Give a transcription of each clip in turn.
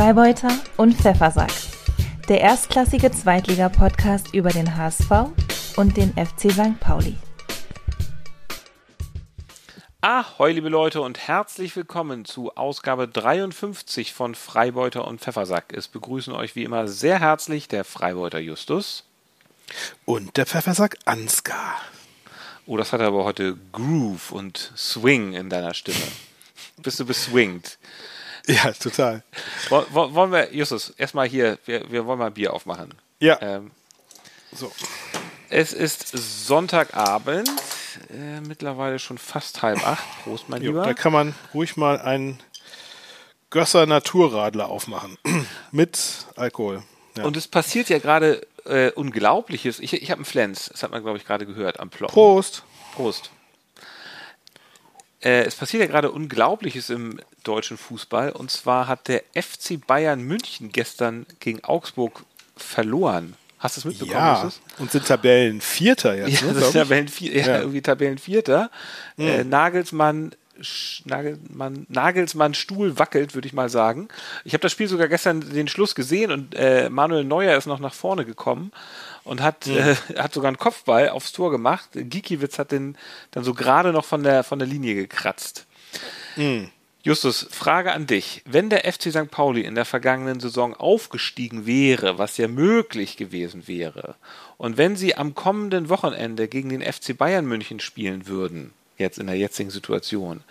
Freibeuter und Pfeffersack. Der erstklassige Zweitliga-Podcast über den HSV und den FC St. Pauli. Ahoi, liebe Leute, und herzlich willkommen zu Ausgabe 53 von Freibeuter und Pfeffersack. Es begrüßen euch wie immer sehr herzlich der Freibeuter Justus. Und der Pfeffersack Ansgar. Oh, das hat aber heute Groove und Swing in deiner Stimme. Bist du beswingt? Ja, total. Wollen wir, Justus, erstmal hier, wir, wir wollen mal Bier aufmachen. Ja. Ähm, so. Es ist Sonntagabend, äh, mittlerweile schon fast halb acht. Prost, mein jo, Lieber. Da kann man ruhig mal einen Gösser Naturradler aufmachen. Mit Alkohol. Ja. Und es passiert ja gerade äh, Unglaubliches. Ich, ich habe einen Flens, das hat man, glaube ich, gerade gehört am Ploppen. Prost. Prost. Äh, es passiert ja gerade Unglaubliches im deutschen Fußball. Und zwar hat der FC Bayern München gestern gegen Augsburg verloren. Hast du es mitbekommen? Ja, und sind Tabellenvierter jetzt. Ja, ne, sind Tabellenvierter, ja, ja, irgendwie Tabellenvierter. Mhm. Äh, Nagelsmann Nagelsmann, Nagelsmann Stuhl wackelt, würde ich mal sagen. Ich habe das Spiel sogar gestern den Schluss gesehen und äh, Manuel Neuer ist noch nach vorne gekommen und hat, mhm. äh, hat sogar einen Kopfball aufs Tor gemacht. Gikiewicz hat den dann so gerade noch von der, von der Linie gekratzt. Mhm. Justus, Frage an dich. Wenn der FC St. Pauli in der vergangenen Saison aufgestiegen wäre, was ja möglich gewesen wäre, und wenn sie am kommenden Wochenende gegen den FC Bayern München spielen würden, jetzt in der jetzigen Situation,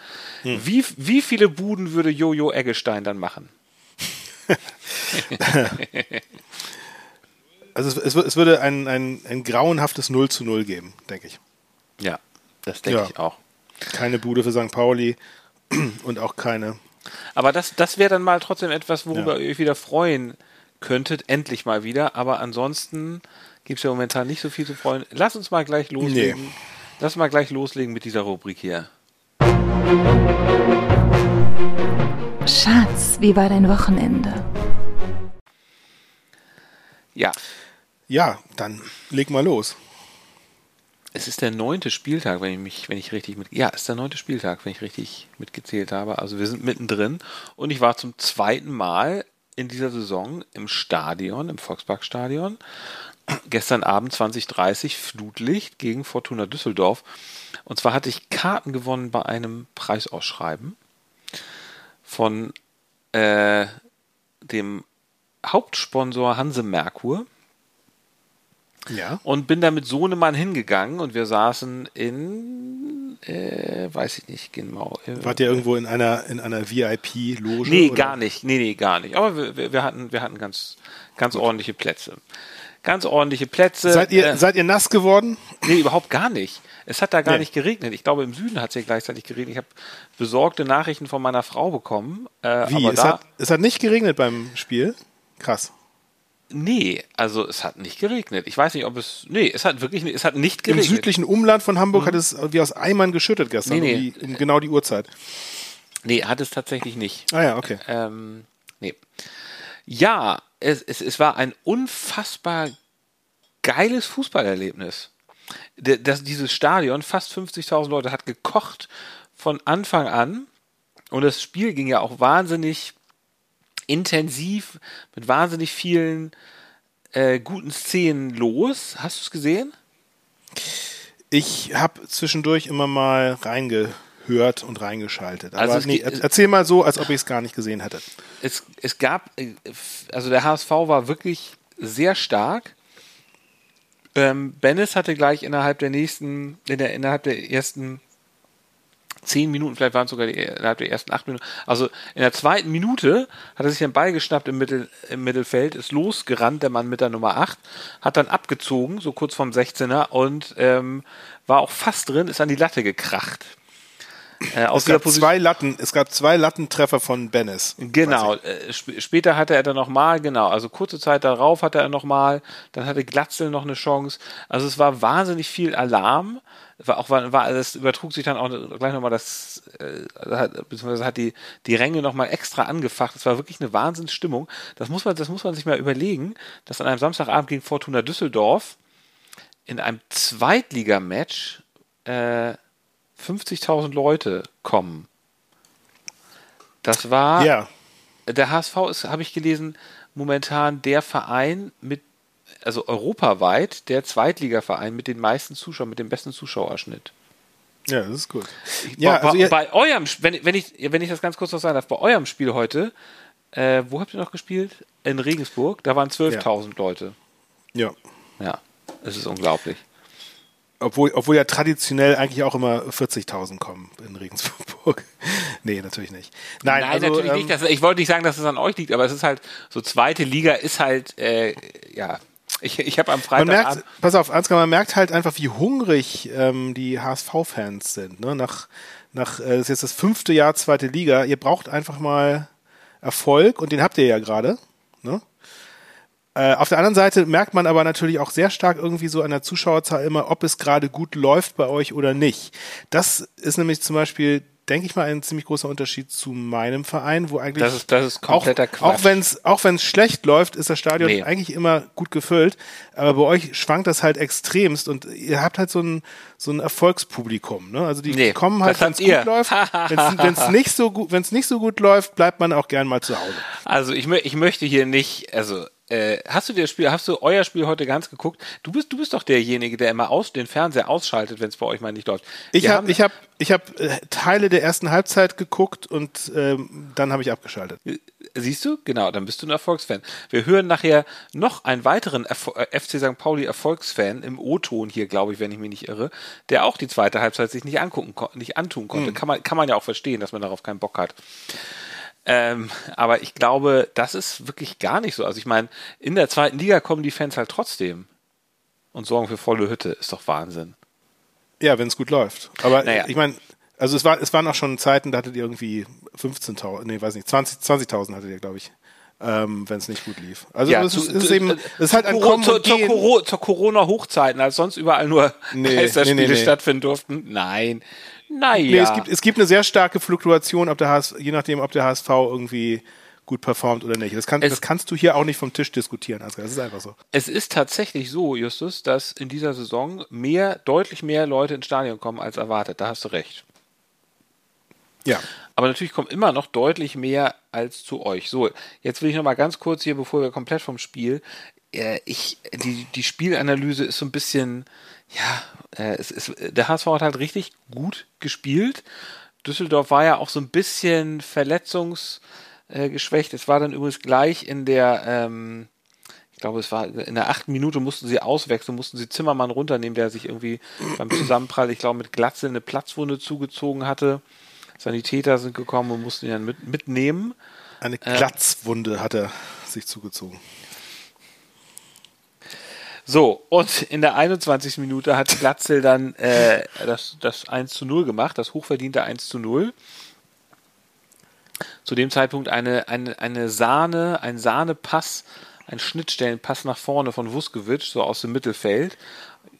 hm. wie, wie viele Buden würde Jojo Eggestein dann machen? also es, es, würde ein, ein, ein grauenhaftes 0 zu 0 geben, denke ich. Ja, das denke ja. ich auch. Keine Bude für St. Pauli und auch keine. Aber das, das wäre dann mal trotzdem etwas, worüber ja. ihr euch wieder freuen könntet, endlich mal wieder. Aber ansonsten gibt es ja momentan nicht so viel zu freuen. Lass uns mal gleich loslegen. Nee. Lass mal gleich loslegen mit dieser Rubrik hier. Schatz, wie war dein Wochenende? Ja. Ja, dann leg mal los. Es ist der neunte Spieltag, wenn ich mich, wenn ich richtig mit, ja, es ist der neunte Spieltag, wenn ich richtig mitgezählt habe. Also wir sind mittendrin und ich war zum zweiten Mal in dieser Saison im Stadion, im Volksparkstadion. Gestern Abend 2030 Flutlicht gegen Fortuna Düsseldorf. Und zwar hatte ich Karten gewonnen bei einem Preisausschreiben von äh, dem Hauptsponsor Hanse Merkur. Ja. Und bin da mit Sohnemann hingegangen und wir saßen in, äh, weiß ich nicht genau. Äh, Wart ihr irgendwo in einer, in einer VIP-Loge? Nee, oder? gar nicht. Nee, nee, gar nicht. Aber wir, wir hatten, wir hatten ganz, ganz ordentliche Plätze. Ganz ordentliche Plätze. Seid ihr, äh, seid ihr nass geworden? Nee, überhaupt gar nicht. Es hat da gar nee. nicht geregnet. Ich glaube, im Süden hat es ja gleichzeitig geregnet. Ich habe besorgte Nachrichten von meiner Frau bekommen. Äh, Wie? es, hat, es hat nicht geregnet beim Spiel? Krass. Nee, also es hat nicht geregnet. Ich weiß nicht, ob es. Nee, es hat wirklich es hat nicht geregnet. Im südlichen Umland von Hamburg mhm. hat es wie aus Eimern geschüttet gestern, nee, nee. Um, um genau die Uhrzeit. Nee, hat es tatsächlich nicht. Ah ja, okay. Ähm, nee. Ja, es, es, es war ein unfassbar geiles Fußballerlebnis. Das, dieses Stadion, fast 50.000 Leute, hat gekocht von Anfang an. Und das Spiel ging ja auch wahnsinnig intensiv mit wahnsinnig vielen äh, guten Szenen los. Hast du es gesehen? Ich habe zwischendurch immer mal reingehört und reingeschaltet. Aber also nee, erzähl mal so, als ob ich es gar nicht gesehen hätte. Es, es gab, äh, also der HSV war wirklich sehr stark. Ähm, Bennis hatte gleich innerhalb der nächsten, in der, innerhalb der ersten zehn Minuten, vielleicht waren es sogar die, innerhalb der ersten acht Minuten. Also in der zweiten Minute hat er sich den Ball geschnappt im, Mittel, im Mittelfeld, ist losgerannt, der Mann mit der Nummer 8, hat dann abgezogen, so kurz vorm 16er und ähm, war auch fast drin, ist an die Latte gekracht. Äh, es, gab zwei Latten, es gab zwei Lattentreffer von Bennis. Genau. Äh, sp später hatte er dann nochmal, genau, also kurze Zeit darauf hatte er nochmal, dann hatte Glatzel noch eine Chance. Also es war wahnsinnig viel Alarm war auch war, war das übertrug sich dann auch gleich nochmal das äh, beziehungsweise hat die die Ränge nochmal extra angefacht. Es war wirklich eine Wahnsinnsstimmung. Das muss man das muss man sich mal überlegen, dass an einem Samstagabend gegen Fortuna Düsseldorf in einem Zweitligamatch äh, 50.000 Leute kommen. Das war ja. der HSV ist, habe ich gelesen, momentan der Verein mit, also europaweit, der Zweitligaverein mit den meisten Zuschauern, mit dem besten Zuschauerschnitt. Ja, das ist gut. Ja, bei, also bei eurem, wenn, wenn, ich, wenn ich das ganz kurz noch sagen darf, bei eurem Spiel heute, äh, wo habt ihr noch gespielt? In Regensburg, da waren 12.000 ja. Leute. Ja. Ja, es ist unglaublich. Obwohl, obwohl ja traditionell eigentlich auch immer 40.000 kommen in Regensburg. nee, natürlich nicht. Nein, Nein also, natürlich ähm, nicht. Das, ich wollte nicht sagen, dass es an euch liegt, aber es ist halt, so zweite Liga ist halt, äh, ja, ich, ich habe am Freitag. Man merkt, pass auf, Ansgar, man merkt halt einfach, wie hungrig ähm, die HSV-Fans sind. Ne? Nach, nach äh, das ist jetzt das fünfte Jahr zweite Liga. Ihr braucht einfach mal Erfolg und den habt ihr ja gerade. Ne? Äh, auf der anderen Seite merkt man aber natürlich auch sehr stark irgendwie so an der Zuschauerzahl immer, ob es gerade gut läuft bei euch oder nicht. Das ist nämlich zum Beispiel denke ich mal, ein ziemlich großer Unterschied zu meinem Verein, wo eigentlich das ist, das ist kompletter auch, Quatsch. auch wenn es auch wenn es schlecht läuft, ist das Stadion nee. eigentlich immer gut gefüllt, aber bei euch schwankt das halt extremst und ihr habt halt so ein so ein Erfolgspublikum, ne? Also die nee, kommen halt, wenn es gut läuft, wenn es nicht so gut, nicht so gut läuft, bleibt man auch gern mal zu Hause. Also ich, ich möchte hier nicht, also äh, hast du dir das Spiel, hast du euer Spiel heute ganz geguckt? Du bist, du bist doch derjenige, der immer aus, den Fernseher ausschaltet, wenn es bei euch mal nicht läuft. Ich habe, ich habe, ich habe äh, Teile der ersten Halbzeit geguckt und ähm, dann habe ich abgeschaltet. Äh, siehst du? Genau, dann bist du ein Erfolgsfan. Wir hören nachher noch einen weiteren Erfol äh, FC St. Pauli Erfolgsfan im O-Ton hier, glaube ich, wenn ich mich nicht irre, der auch die zweite Halbzeit sich nicht angucken, nicht antun konnte. Mhm. Kann man, kann man ja auch verstehen, dass man darauf keinen Bock hat. Ähm, aber ich glaube, das ist wirklich gar nicht so. Also ich meine, in der zweiten Liga kommen die Fans halt trotzdem und sorgen für volle Hütte. Ist doch Wahnsinn. Ja, wenn es gut läuft. Aber naja. ich meine, also es, war, es waren auch schon Zeiten, da hattet ihr irgendwie 15.000, nee, weiß nicht, 20.000 20 hattet ihr, glaube ich. Ähm, wenn es nicht gut lief. Also ja, es ist, ist eben, es ist halt ein Kommen Coro zur Corona-Hochzeiten, als sonst überall nur nee, Geisterspiele nee, nee, nee. stattfinden durften. Nein, naja. Nee, es gibt, es gibt eine sehr starke Fluktuation, ob der HS, je nachdem, ob der HSV irgendwie gut performt oder nicht. Das, kann, das kannst du hier auch nicht vom Tisch diskutieren. Also das ist einfach so. Es ist tatsächlich so, Justus, dass in dieser Saison mehr, deutlich mehr Leute ins Stadion kommen als erwartet. Da hast du recht. Ja. Aber natürlich kommen immer noch deutlich mehr als zu euch. So, jetzt will ich noch mal ganz kurz hier, bevor wir komplett vom Spiel, äh, ich, die, die Spielanalyse ist so ein bisschen, ja, äh, es ist, der HSV hat halt richtig gut gespielt. Düsseldorf war ja auch so ein bisschen verletzungsgeschwächt. es war dann übrigens gleich in der, ähm, ich glaube, es war in der achten Minute mussten sie auswechseln, mussten sie Zimmermann runternehmen, der sich irgendwie beim Zusammenprall, ich glaube, mit Glatzel eine Platzwunde zugezogen hatte. Sanitäter sind gekommen und mussten ihn dann mit, mitnehmen. Eine Glatzwunde äh, hat er sich zugezogen. So, und in der 21. Minute hat Glatzel dann äh, das, das 1 zu 0 gemacht, das hochverdiente 1 zu 0. Zu dem Zeitpunkt eine, eine, eine Sahne, ein Sahnepass, ein Schnittstellenpass nach vorne von Vuskovic, so aus dem Mittelfeld,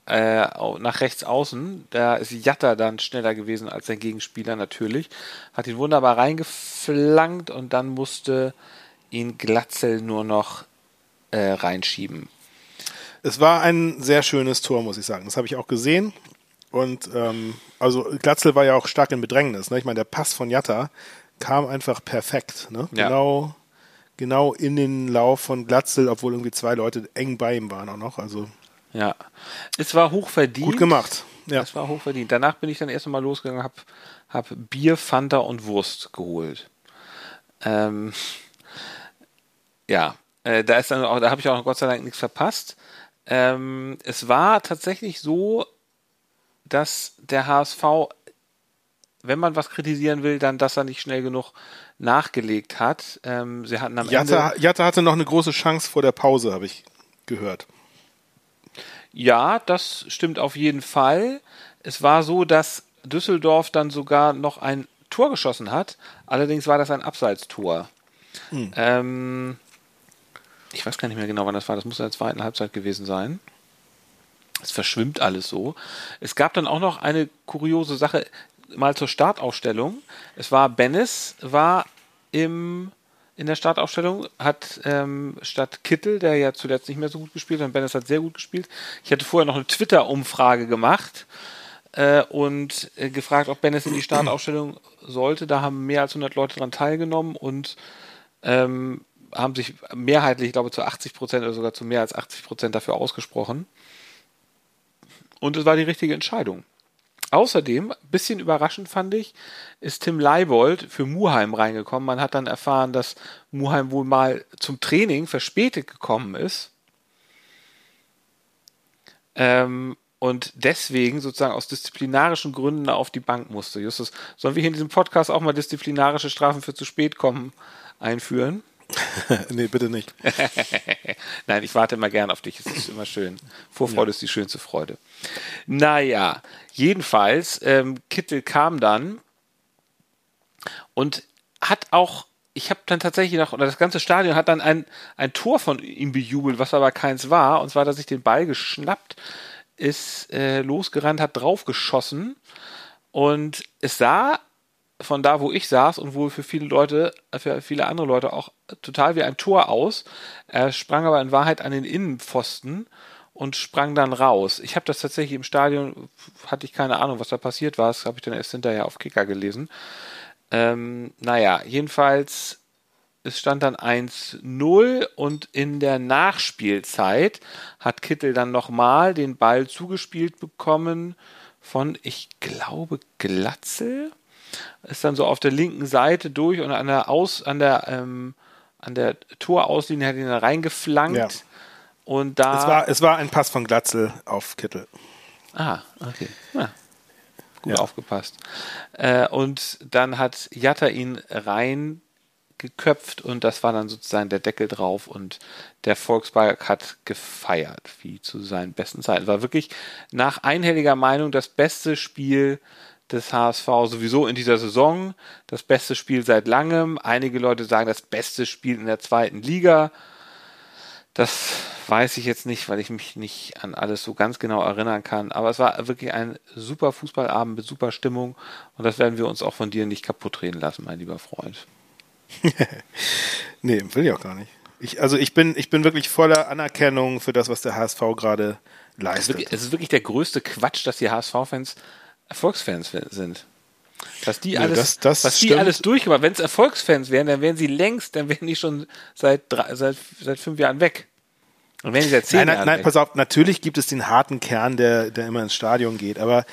äh, nach rechts außen. Da ist Jatta dann schneller gewesen als sein Gegenspieler natürlich. Hat ihn wunderbar reingeflankt und dann musste ihn Glatzel nur noch äh, reinschieben. Es war ein sehr schönes Tor, muss ich sagen. Das habe ich auch gesehen. Und ähm, also Glatzel war ja auch stark in Bedrängnis. Ne? Ich meine, der Pass von Jatta kam einfach perfekt. Ne? Ja. Genau, genau in den Lauf von Glatzel, obwohl irgendwie zwei Leute eng bei ihm waren auch noch. Also ja, es war hochverdient. Gut gemacht. Ja. Es war hochverdient. Danach bin ich dann erst einmal losgegangen, habe hab Bier, Fanta und Wurst geholt. Ähm, ja, äh, da ist dann auch, da habe ich auch Gott sei Dank nichts verpasst. Ähm, es war tatsächlich so, dass der HSV, wenn man was kritisieren will, dann, dass er nicht schnell genug nachgelegt hat. Ähm, sie hatten am Jatta, Ende Jatta hatte noch eine große Chance vor der Pause, habe ich gehört. Ja, das stimmt auf jeden Fall. Es war so, dass Düsseldorf dann sogar noch ein Tor geschossen hat. Allerdings war das ein Abseitstor. Hm. Ähm, ich weiß gar nicht mehr genau, wann das war. Das muss in der zweiten Halbzeit gewesen sein. Es verschwimmt alles so. Es gab dann auch noch eine kuriose Sache mal zur Startaufstellung. Es war Bennis, war im, in der Startaufstellung, hat ähm, statt Kittel, der ja zuletzt nicht mehr so gut gespielt hat, Bennis hat sehr gut gespielt. Ich hatte vorher noch eine Twitter-Umfrage gemacht äh, und äh, gefragt, ob Bennis in die Startaufstellung sollte. Da haben mehr als 100 Leute daran teilgenommen und ähm, haben sich mehrheitlich, ich glaube, zu 80 Prozent oder sogar zu mehr als 80 Prozent dafür ausgesprochen. Und es war die richtige Entscheidung. Außerdem, bisschen überraschend fand ich, ist Tim Leibold für Muheim reingekommen. Man hat dann erfahren, dass Muheim wohl mal zum Training verspätet gekommen ist. Ähm, und deswegen sozusagen aus disziplinarischen Gründen auf die Bank musste. Justus, sollen wir hier in diesem Podcast auch mal disziplinarische Strafen für zu spät kommen einführen? nee, bitte nicht. Nein, ich warte immer gern auf dich. Es ist immer schön. Vorfreude ja. ist die schönste Freude. Naja, jedenfalls, ähm, Kittel kam dann und hat auch, ich habe dann tatsächlich noch, oder das ganze Stadion hat dann ein, ein Tor von ihm bejubelt, was aber keins war. Und zwar, dass sich den Ball geschnappt ist, äh, losgerannt, hat draufgeschossen. Und es sah von da, wo ich saß und wohl für viele Leute, für viele andere Leute auch total wie ein Tor aus. Er sprang aber in Wahrheit an den Innenpfosten und sprang dann raus. Ich habe das tatsächlich im Stadion, hatte ich keine Ahnung, was da passiert war. Das habe ich dann erst hinterher auf Kicker gelesen. Ähm, naja, jedenfalls, es stand dann 1-0 und in der Nachspielzeit hat Kittel dann nochmal den Ball zugespielt bekommen von, ich glaube, Glatzel ist dann so auf der linken Seite durch und an der Aus, an der, ähm, an der Torauslinie hat ihn da reingeflankt. Ja. Und da. Es war, es war ein Pass von Glatzel auf Kittel. Ah, okay. Ja. Gut ja. aufgepasst. Äh, und dann hat Jatta ihn rein geköpft und das war dann sozusagen der Deckel drauf und der Volkspark hat gefeiert, wie zu seinen besten Zeiten. War wirklich nach einhelliger Meinung das beste Spiel des HSV sowieso in dieser Saison. Das beste Spiel seit langem. Einige Leute sagen, das beste Spiel in der zweiten Liga. Das weiß ich jetzt nicht, weil ich mich nicht an alles so ganz genau erinnern kann. Aber es war wirklich ein super Fußballabend mit super Stimmung. Und das werden wir uns auch von dir nicht kaputt reden lassen, mein lieber Freund. nee, will ich auch gar nicht. Ich, also ich bin, ich bin wirklich voller Anerkennung für das, was der HSV gerade leistet. Es ist, wirklich, es ist wirklich der größte Quatsch, dass die HSV-Fans Erfolgsfans sind. Was die alles, das, das was die alles durchgemacht. Wenn es Erfolgsfans wären, dann wären sie längst, dann wären die schon seit drei, seit, seit fünf Jahren weg. Und wenn sie seit zehn nein, Jahren nein, weg. pass auf, natürlich gibt es den harten Kern, der, der immer ins Stadion geht, aber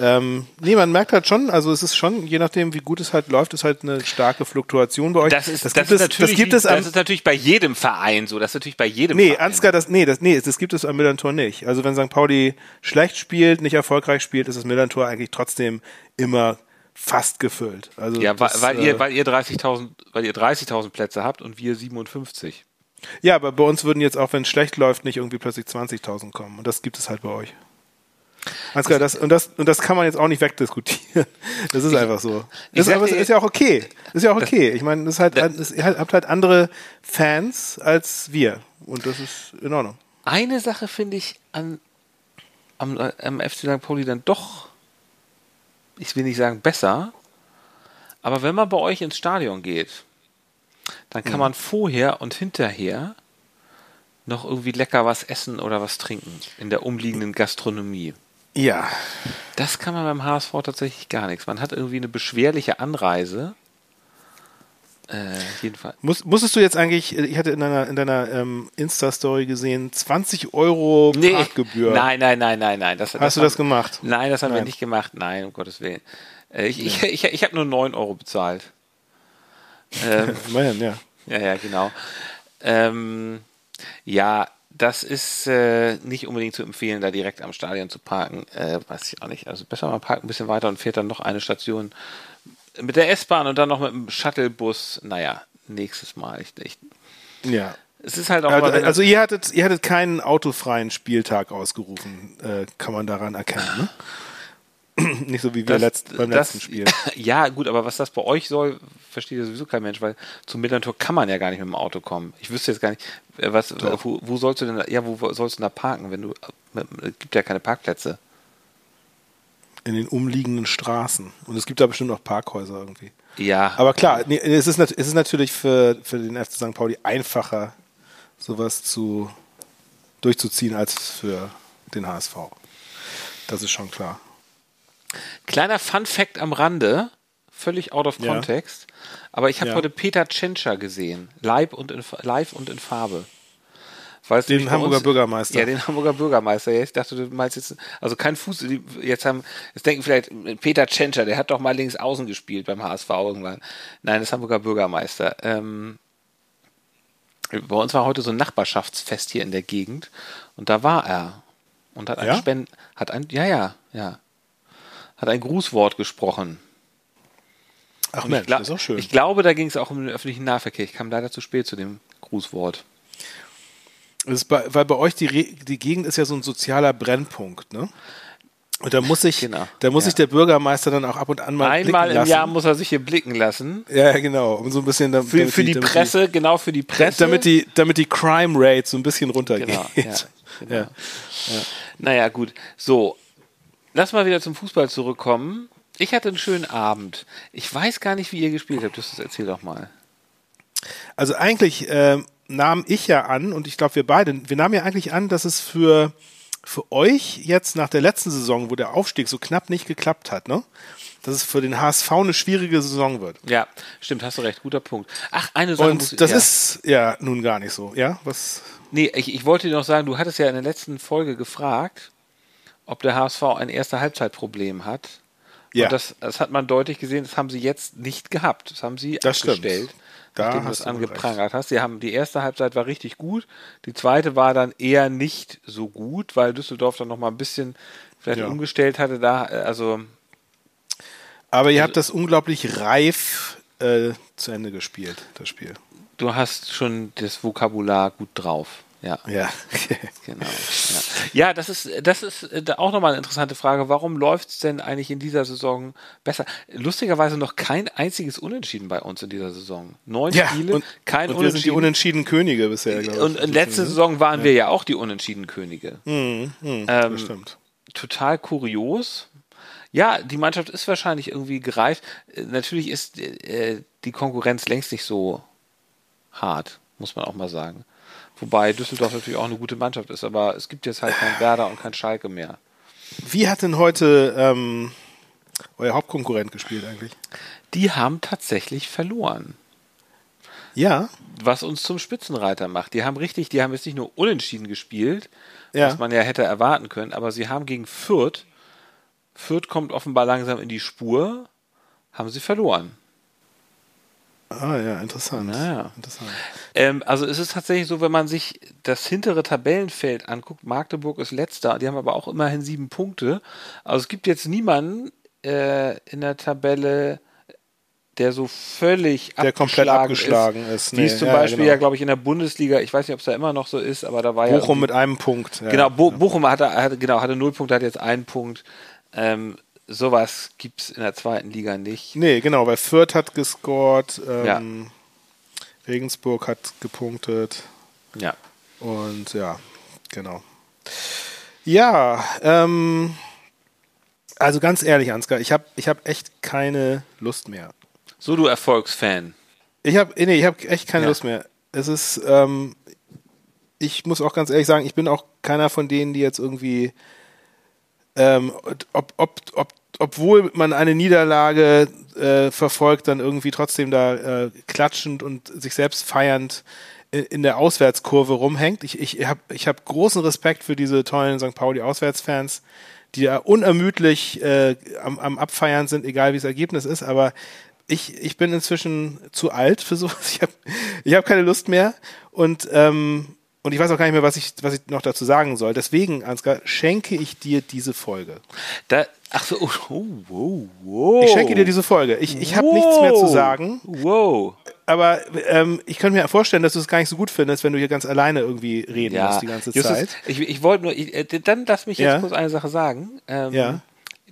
ähm, nee, man merkt halt schon, also es ist schon, je nachdem, wie gut es halt läuft, ist halt eine starke Fluktuation bei euch. Das ist, das, das ist, es, natürlich, das gibt es das ist natürlich bei jedem Verein so, das ist natürlich bei jedem nee, Verein. Ansgar, das, nee, das, nee, das gibt es am Millantor nicht. Also wenn St. Pauli schlecht spielt, nicht erfolgreich spielt, ist das Millantor eigentlich trotzdem immer fast gefüllt. Also ja, das, weil, ihr, äh, weil ihr 30.000, weil ihr 30.000 Plätze habt und wir 57. Ja, aber bei uns würden jetzt auch, wenn es schlecht läuft, nicht irgendwie plötzlich 20.000 kommen. Und das gibt es halt bei euch. Klar, das, und, das, und das kann man jetzt auch nicht wegdiskutieren. Das ist einfach so. Das ist, aber, ist ja auch okay. Ist ja auch okay. Ich meine, das halt, das, ihr habt halt andere Fans als wir. Und das ist in Ordnung. Eine Sache finde ich an, am, am FC St. Pauli dann doch, ich will nicht sagen besser, aber wenn man bei euch ins Stadion geht, dann kann hm. man vorher und hinterher noch irgendwie lecker was essen oder was trinken in der umliegenden Gastronomie. Ja. Das kann man beim HSV tatsächlich gar nichts. Man hat irgendwie eine beschwerliche Anreise. Äh, jedenfalls. Muss, musstest du jetzt eigentlich, ich hatte in deiner, in deiner ähm, Insta-Story gesehen, 20 Euro nee, Parkgebühr. Nein, nein, nein, nein, nein. Das, Hast das du das gemacht? Nein, das haben nein. wir nicht gemacht. Nein, um Gottes Willen. Äh, ich, ich, ich, ich habe nur 9 Euro bezahlt. Ähm, Immerhin, ja. Ja, ja, genau. Ähm, ja, das ist äh, nicht unbedingt zu empfehlen, da direkt am Stadion zu parken. Äh, weiß ich auch nicht. Also besser man parkt ein bisschen weiter und fährt dann noch eine Station mit der S-Bahn und dann noch mit dem Shuttlebus. Naja, nächstes Mal. Ich, ich, ja. Es ist halt auch also, mal, also ihr hattet, ihr hattet keinen autofreien Spieltag ausgerufen, äh, kann man daran erkennen, ne? Nicht so wie wir das, letzt, beim das, letzten Spiel. Ja, gut, aber was das bei euch soll, versteht ja sowieso kein Mensch, weil zum Millantor kann man ja gar nicht mit dem Auto kommen. Ich wüsste jetzt gar nicht, äh, was, wo, wo, sollst du denn, ja, wo sollst du denn da parken, wenn du, es gibt ja keine Parkplätze. In den umliegenden Straßen. Und es gibt da bestimmt auch Parkhäuser irgendwie. Ja. Aber klar, nee, es, ist, es ist natürlich für, für den FC St. Pauli einfacher, sowas zu durchzuziehen als für den HSV. Das ist schon klar. Kleiner Fun Fact am Rande völlig out of Ja. context. Aber ich habe Ja. heute Peter Tschentscher gesehen, live und in, live und in Farbe. Weil es Den Hamburger uns- Bürgermeister. Ja, den Hamburger Bürgermeister. Ja, ich dachte, du meinst jetzt, also kein Fuß, jetzt haben, jetzt denken vielleicht, Peter Tschentscher, der hat doch mal links außen gespielt beim HSV irgendwann. Nein, das ist Hamburger Bürgermeister. Ähm, bei uns war heute so ein Nachbarschaftsfest hier in der Gegend und da war er und hat ein Ja? Spend, hat ein, ja, ja, ja, hat ein Grußwort gesprochen. Ach Mensch, glaub- das ist auch schön. ich glaube, da ging es auch um den öffentlichen Nahverkehr. Ich kam leider zu spät zu dem Grußwort. Bei, weil bei euch die, Re die Gegend ist ja so ein sozialer Brennpunkt, ne? Und da muss sich, Genau, da muss ja. sich der Bürgermeister dann auch ab und an mal Einmal blicken im lassen. Jahr muss er sich hier blicken lassen. Ja, genau. Um so ein bisschen dam- Für, damit für die, damit Presse, genau für die Presse. damit die, damit die Crime Rate so ein bisschen runtergeht. Genau, ja, genau. Ja. Naja, gut. So, lass mal wieder zum Fußball zurückkommen. Ich hatte einen schönen Abend. Ich weiß gar nicht, wie ihr gespielt habt. Das erzähl doch mal. Also eigentlich ähm, nahm ich ja an, und ich glaube wir beide, wir nahmen ja eigentlich an, dass es für, für euch jetzt nach der letzten Saison, wo der Aufstieg so knapp nicht geklappt hat, ne? Dass es für den HSV eine schwierige Saison wird. Ja, stimmt, hast du recht. Guter Punkt. Ach, eine Sache muss Und das ja. ist ja nun gar nicht so. Ja, was? Nee, ich, ich wollte dir noch sagen, du hattest ja in der letzten Folge gefragt, ob der HSV ein erste Halbzeitproblem hat. Ja. Und das, das hat man deutlich gesehen, das haben sie jetzt nicht gehabt. Das haben sie Das stimmt. abgestellt, Da nachdem du es angeprangert hast. Sie haben, die erste Halbzeit war richtig gut, die zweite war dann eher nicht so gut, weil Düsseldorf dann noch mal ein bisschen vielleicht Ja. umgestellt hatte. Da, äh, also Aber ihr habt das unglaublich reif äh, zu Ende gespielt, das Spiel. du hast schon das Vokabular gut drauf. Ja. Ja. Genau. Ja, ja das ist, das ist äh, auch nochmal eine interessante Frage. Warum läuft es denn eigentlich in dieser Saison besser? Lustigerweise noch kein einziges Unentschieden bei uns in dieser Saison. Neun ja. Spiele, und, kein und wir sind die Unentschieden. unentschieden Könige bisher, glaube ich. und in letzter Saison waren wir ja auch die unentschieden Könige. Mhm, mhm, Ähm, das stimmt. Total kurios. Ja, die Mannschaft ist wahrscheinlich irgendwie gereift. Äh, Natürlich ist äh, die Konkurrenz längst nicht so hart, muss man auch mal sagen. Wobei Düsseldorf natürlich auch eine gute Mannschaft ist, aber es gibt jetzt halt kein Werder und kein Schalke mehr. Wie hat denn heute ähm, euer Hauptkonkurrent gespielt eigentlich? Die haben tatsächlich verloren. Ja. Was uns zum Spitzenreiter macht. Die haben richtig, die haben jetzt nicht nur unentschieden gespielt, Ja. was man ja hätte erwarten können, aber sie haben gegen Fürth, Fürth kommt offenbar langsam in die Spur, haben sie verloren. Ah ja, interessant. Naja. interessant. Ähm, also es ist tatsächlich so, wenn man sich das hintere Tabellenfeld anguckt, Magdeburg ist letzter, die haben aber auch immerhin sieben Punkte. Also es gibt jetzt niemanden äh, in der Tabelle, der so völlig Der komplett abgeschlagen abgeschlagen ist. Wie Nee, es zum ja, Beispiel genau. ja, glaube ich, in der Bundesliga, ich weiß nicht, ob es da immer noch so ist, aber da war ja. Bochum mit einem Punkt. Ja. Genau, Bo Bochum hatte, hatte, genau, hatte null Punkte, hat jetzt einen Punkt. Ähm, sowas gibt es in der zweiten Liga nicht. Nee, genau, weil Fürth hat gescored, ähm, Ja. Regensburg hat gepunktet Ja. und ja, genau. Ja, ähm, also ganz ehrlich, Ansgar, ich habe ich hab echt keine Lust mehr. So, du Erfolgsfan. Ich habe nee, ich habe echt keine Ja. Lust mehr. Es ist, ähm, ich muss auch ganz ehrlich sagen, ich bin auch keiner von denen, die jetzt irgendwie, ähm, ob, ob, ob, obwohl man eine Niederlage äh, verfolgt, dann irgendwie trotzdem da äh, klatschend und sich selbst feiernd in, der Auswärtskurve rumhängt. Ich, ich habe ich hab großen Respekt für diese tollen St. Pauli-Auswärtsfans, die da unermüdlich äh, am, am Abfeiern sind, egal wie das Ergebnis ist, aber ich, ich bin inzwischen zu alt für sowas. Ich habe ich hab keine Lust mehr und, ähm, und ich weiß auch gar nicht mehr, was ich, was ich noch dazu sagen soll. Deswegen, Ansgar, schenke ich dir diese Folge. Da, ach so, oh, oh, wow, wow. Ich schenke dir diese Folge. Ich, ich habe nichts mehr zu sagen, Wow. aber ähm, ich könnte mir vorstellen, dass du es gar nicht so gut findest, wenn du hier ganz alleine irgendwie reden Ja, musst die ganze Justus, Zeit. Ich, ich wollte nur, ich, äh, dann lass mich jetzt Ja. kurz eine Sache sagen. Ähm, Ja.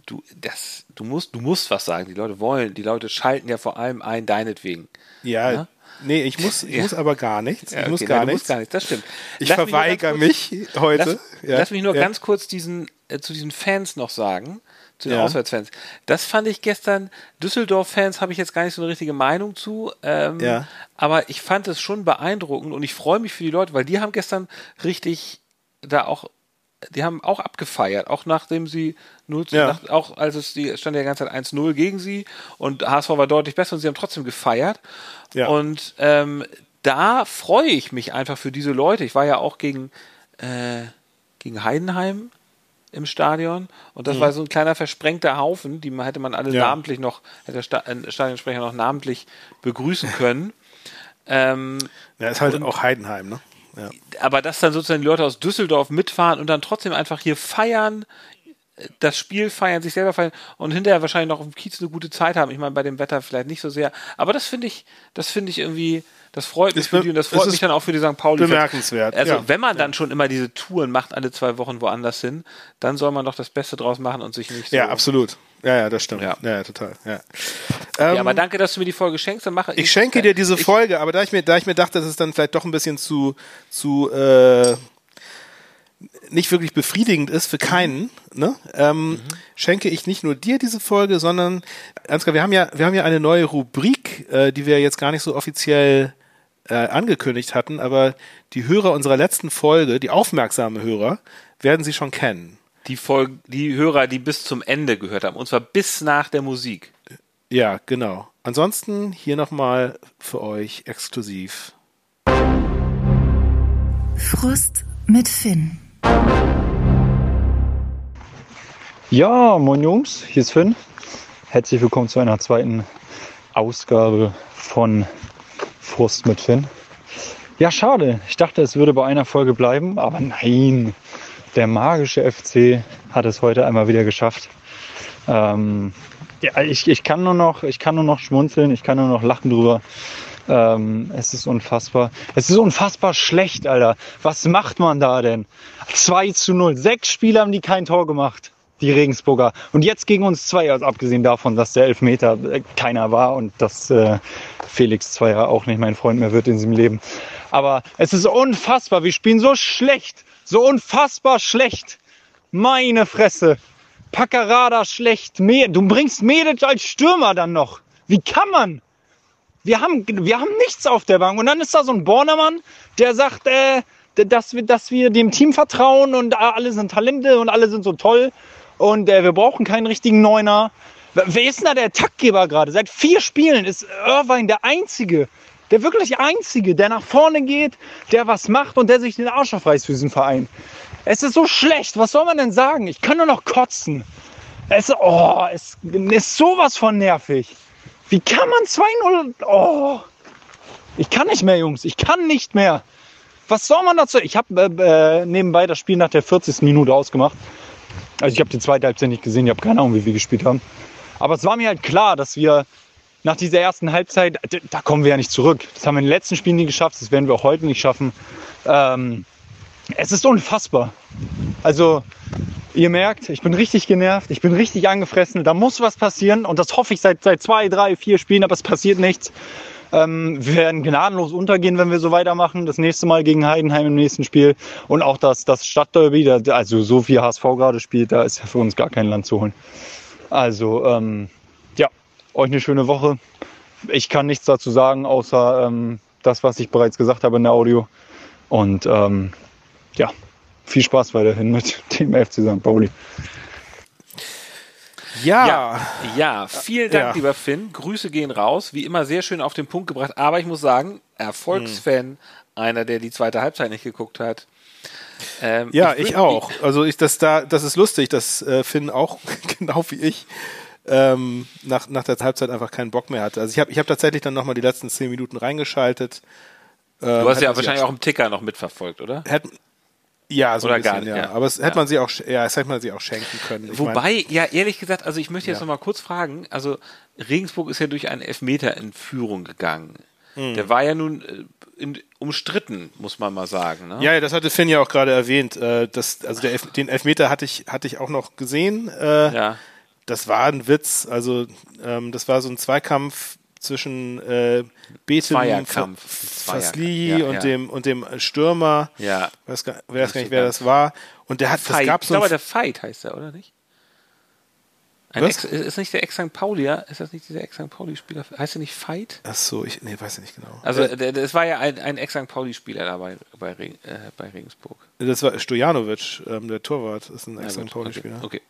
Du, das, du musst, du musst was sagen. Die Leute wollen, die Leute schalten ja vor allem ein deinetwegen. Ja, Ja? Nee, ich muss, ich Ja. muss aber gar nichts. Ja, ich muss okay, gar nein, nichts. gar nichts. Das stimmt. Ich Lass mich verweigere ganz kurz- mich heute. Lass, Ja. lass mich nur ganz kurz diesen, äh, zu diesen Fans noch sagen, zu den. Auswärtsfans. Das fand ich gestern, Düsseldorf-Fans habe ich jetzt gar nicht so eine richtige Meinung zu, ähm, Ja. aber ich fand es schon beeindruckend und ich freue mich für die Leute, weil die haben gestern richtig da auch die haben auch abgefeiert, auch nachdem sie 0 zu, Ja. nach, auch als es die stand ja die ganze Zeit 1-0 gegen sie und HSV war deutlich besser und sie haben trotzdem gefeiert. Ja. Und ähm, da freue ich mich einfach für diese Leute. Ich war ja auch gegen, äh, gegen Heidenheim im Stadion und das war so ein kleiner versprengter Haufen, die hätte man alle Mhm. Ja. namentlich noch, hätte der äh, Stadionsprecher noch namentlich begrüßen können. ähm, Ja, ist halt auch Heidenheim, ne? Ja. aber dass dann sozusagen die Leute aus Düsseldorf mitfahren und dann trotzdem einfach hier feiern, das Spiel feiern, sich selber feiern und hinterher wahrscheinlich noch im Kiez eine gute Zeit haben. Ich meine, bei dem Wetter vielleicht nicht so sehr, aber das finde ich, das finde ich irgendwie, das freut mich Ist für die und das freut mich dann auch für die St. Pauli. bemerkenswert, Also ja. wenn man dann schon immer diese Touren macht, alle zwei Wochen woanders hin, dann soll man doch das Beste draus machen und sich nicht so. ja, absolut. Ja, ja, das stimmt. Ja. Ja, total. Ja. Ja, aber danke, dass du mir die Folge schenkst. Dann mache Ich schenke dir diese ich, Folge, aber da ich mir, da ich mir dachte, das ist dann vielleicht doch ein bisschen zu, zu äh, nicht wirklich befriedigend ist für keinen, ne? Ähm, schenke ich nicht nur dir diese Folge, sondern Ansgar, wir haben ja, wir haben ja eine neue Rubrik, äh, die wir jetzt gar nicht so offiziell äh, angekündigt hatten, aber die Hörer unserer letzten Folge, die aufmerksame Hörer, werden sie schon kennen. Die, Folge, die Hörer, die bis zum Ende gehört haben, und zwar bis nach der Musik. Ja, genau. Ansonsten hier nochmal für euch exklusiv. Frust mit Finn. Ja, moin Jungs, hier ist Finn. Herzlich willkommen zu einer zweiten Ausgabe von Frust mit Finn. Ja, schade. Ich dachte, es würde bei einer Folge bleiben, aber nein. Der magische FC hat es heute einmal wieder geschafft. Ähm, ja, ich, ich, kann nur noch, ich kann nur noch schmunzeln, ich kann nur noch lachen drüber. Ähm, es ist unfassbar. Es ist unfassbar schlecht, Alter. Was macht man da denn? 2 zu 0. Sechs Spieler haben die kein Tor gemacht. Die Regensburger. Und jetzt gegen uns zwei, also abgesehen davon, dass der Elfmeter äh, keiner war und dass äh, Felix Zweier auch nicht mein Freund mehr wird in diesem Leben. Aber es ist unfassbar. Wir spielen so schlecht. So unfassbar schlecht. Meine Fresse. Packerada schlecht. Du bringst Medic als Stürmer dann noch. Wie kann man? Wir haben, wir haben nichts auf der Bank. Und dann ist da so ein Bornermann, der sagt, äh, dass, wir, dass wir dem Team vertrauen und äh, alle sind Talente und alle sind so toll. Und äh, wir brauchen keinen richtigen Neuner. Wer ist denn da der Taktgeber gerade? Seit vier Spielen ist Irvine der Einzige, der wirklich Einzige, der nach vorne geht, der was macht und der sich den Arsch aufreißt für diesen Verein. Es ist so schlecht. Was soll man denn sagen? Ich kann nur noch kotzen. Es, oh, es ist sowas von nervig. Wie kann man 2-0? Oh, ich kann nicht mehr, Jungs. Ich kann nicht mehr. Was soll man dazu? Ich habe äh, äh, nebenbei das Spiel nach der 40. Minute ausgemacht. Also ich habe die zweite Halbzeit nicht gesehen. Ich habe keine Ahnung, wie wir gespielt haben. Aber es war mir halt klar, dass wir nach dieser ersten Halbzeit, da kommen wir ja nicht zurück. Das haben wir in den letzten Spielen nie geschafft. Das werden wir auch heute nicht schaffen. Ähm, es ist unfassbar. Also Ihr merkt, ich bin richtig genervt, ich bin richtig angefressen. Da muss was passieren und das hoffe ich seit, seit zwei, drei, vier Spielen, aber es passiert nichts. Ähm, wir werden gnadenlos untergehen, wenn wir so weitermachen. Das nächste Mal gegen Heidenheim im nächsten Spiel. Und auch das, das Stadtderby, da, also so wie HSV gerade spielt, da ist ja für uns gar kein Land zu holen. Also, ähm, euch eine schöne Woche. Ich kann nichts dazu sagen, außer ähm, das, was ich bereits gesagt habe in der Audio. Und ähm, ja, viel Spaß weiterhin mit dem FC St. Pauli. Ja. Ja, ja, vielen Dank, Ja. lieber Finn. Grüße gehen raus. Wie immer sehr schön auf den Punkt gebracht. Aber ich muss sagen, Erfolgsfan, einer, der die zweite Halbzeit nicht geguckt hat. Ähm, Ja, würd- ich, auch. Also ich, das da, das ist lustig, dass äh, Finn auch genau wie ich ähm, nach, nach der Halbzeit einfach keinen Bock mehr hatte. Also ich habe ich hab tatsächlich dann nochmal die letzten zehn Minuten reingeschaltet. Ähm, Du hast ja wahrscheinlich auch im Ticker noch mitverfolgt, oder? Hätte, ja, so Oder bisschen, gar nicht, ja. ja. Aber es hätte Ja. man sie auch, ja, es hätte man sie auch schenken können. Ich Wobei, ja, ehrlich gesagt, also ich möchte jetzt Ja. noch mal kurz fragen, also Regensburg ist ja durch einen Elfmeter in Führung gegangen. Hm. Der war ja nun äh, in, umstritten, muss man mal sagen. Ne? Ja, das hatte Finn ja auch gerade erwähnt. Äh, das, also Elf, den Elfmeter hatte ich, hatte ich auch noch gesehen. Äh, ja. Das war ein Witz. Also ähm, das war so ein Zweikampf zwischen äh, Betem, Fasli ja, und ja. dem und dem Stürmer. Ja. Weiß gar, weiß gar nicht, wer das war. Und der hat, das gab Ich so ein glaube, der Fight heißt er, oder nicht? Ex, ist nicht der Ex-St. Paulier, ist das nicht dieser Ex-St. Pauli-Spieler? Heißt er nicht Fight? Ach so, ich, nee, weiß ich nicht genau. Also, es war ja ein, ein Ex-St. Pauli-Spieler dabei bei, äh, bei Regensburg. Das war Stojanovic, ähm, der Torwart, ist ein Ex-St. Pauli-Spieler. Okay.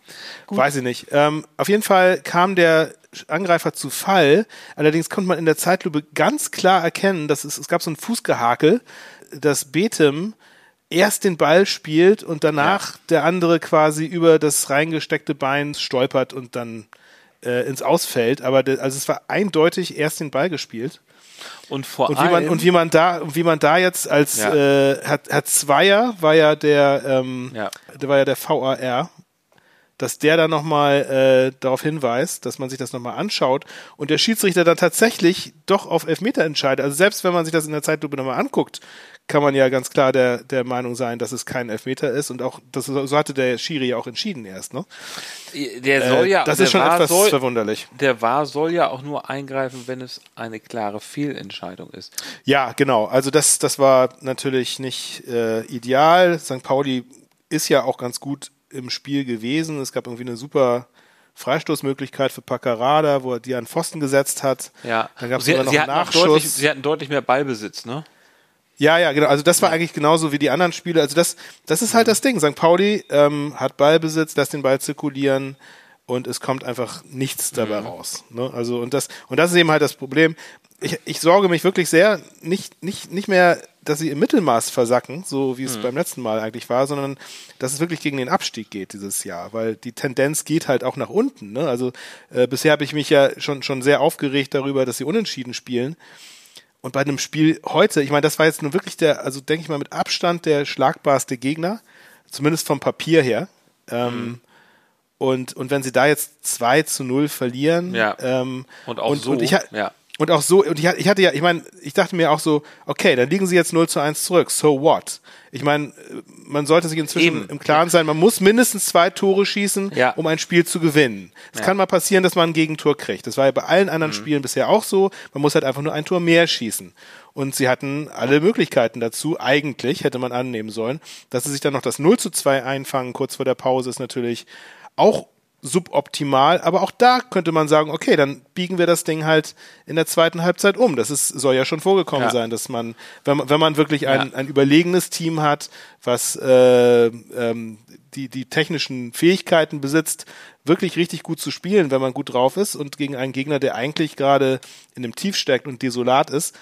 okay. Weiß ich nicht. Ähm, auf jeden Fall kam der Angreifer zu Fall. Allerdings konnte man in der Zeitlupe ganz klar erkennen, dass es, es gab so ein Fußgehakel, dass Betem erst den Ball spielt und danach ja. der andere quasi über das reingesteckte Bein stolpert und dann äh, ins Ausfällt. Aber de, also es war eindeutig erst den Ball gespielt. Und vor und wie allem man und wie man da wie man da jetzt als ja. äh, hat, hat Zweier war ja der ähm, ja. der war ja der VAR dass der dann nochmal äh, darauf hinweist, dass man sich das nochmal anschaut und der Schiedsrichter dann tatsächlich doch auf Elfmeter entscheidet. Also selbst wenn man sich das in der Zeitlupe nochmal anguckt, kann man ja ganz klar der, der Meinung sein, dass es kein Elfmeter ist und auch, das, so hatte der Schiri ja auch entschieden erst, ne? Der soll ja, äh, das ist schon etwas soll, verwunderlich. Der war soll ja auch nur eingreifen, wenn es eine klare Fehlentscheidung ist. Ja, genau. Also das, das war natürlich nicht äh, ideal. St. Pauli ist ja auch ganz gut im Spiel gewesen. Es gab irgendwie eine super Freistoßmöglichkeit für Paccarada, wo er die an Pfosten gesetzt hat. Ja. Dann gab es sie, noch sie einen Nachschuss. Deutlich, sie hatten deutlich mehr Ballbesitz, ne? Ja, ja, genau. Also das war eigentlich genauso wie die anderen Spiele. Also das, das ist halt das Ding. St. Pauli ähm, hat Ballbesitz, lässt den Ball zirkulieren und es kommt einfach nichts dabei mhm. raus. Ne? Also und das und das ist eben halt das Problem. Ich, ich sorge mich wirklich sehr nicht nicht nicht mehr dass sie im Mittelmaß versacken, so wie es mhm. beim letzten Mal eigentlich war, sondern dass es wirklich gegen den Abstieg geht dieses Jahr, weil die Tendenz geht halt auch nach unten. Ne? Also äh, bisher habe ich mich ja schon, schon sehr aufgeregt darüber, dass sie unentschieden spielen. Und bei einem Spiel heute, ich meine, das war jetzt nun wirklich der, also denke ich mal mit Abstand der schlagbarste Gegner, zumindest vom Papier her. Ähm, mhm. und, und wenn sie da jetzt 2 zu 0 verlieren, ja. ähm, und auch und, so, und ich, ja. Und auch so, und ich, ich hatte ja, ich meine, ich dachte mir auch so, okay, dann liegen sie jetzt 0 zu 1 zurück, so what? Ich meine, man sollte sich inzwischen Eben. im Klaren sein, man muss mindestens zwei Tore schießen, ja. um ein Spiel zu gewinnen. Es ja. kann mal passieren, dass man ein Gegentor kriegt. Das war ja bei allen anderen mhm. Spielen bisher auch so. Man muss halt einfach nur ein Tor mehr schießen. Und sie hatten alle Möglichkeiten dazu. Eigentlich hätte man annehmen sollen. Dass sie sich dann noch das 0 zu 2 einfangen, kurz vor der Pause, ist natürlich auch suboptimal, aber auch da könnte man sagen, okay, dann biegen wir das Ding halt in der zweiten Halbzeit um. Das ist, soll ja schon vorgekommen ja. sein, dass man, wenn man, wenn man wirklich ein, ja. ein überlegenes Team hat, was äh, ähm, die, die technischen Fähigkeiten besitzt, wirklich richtig gut zu spielen, wenn man gut drauf ist und gegen einen Gegner, der eigentlich gerade in einem Tief steckt und desolat ist,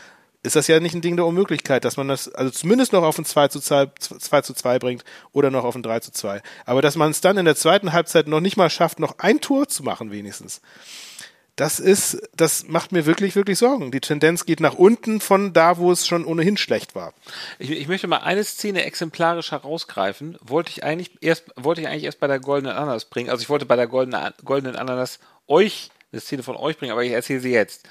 ist das ja nicht ein Ding der Unmöglichkeit, dass man das also zumindest noch auf ein 2 zu 2, 2 zu 2 bringt oder noch auf ein 3 zu 2. Aber dass man es dann in der zweiten Halbzeit noch nicht mal schafft, noch ein Tor zu machen wenigstens. Das ist, das macht mir wirklich, wirklich Sorgen. Die Tendenz geht nach unten von da, wo es schon ohnehin schlecht war. Ich, ich möchte mal eine Szene exemplarisch herausgreifen. Wollte ich eigentlich erst, wollte ich eigentlich erst bei der goldenen Ananas bringen. Also ich wollte bei der goldenen, goldenen Ananas euch, eine Szene von euch bringen, aber ich erzähle sie jetzt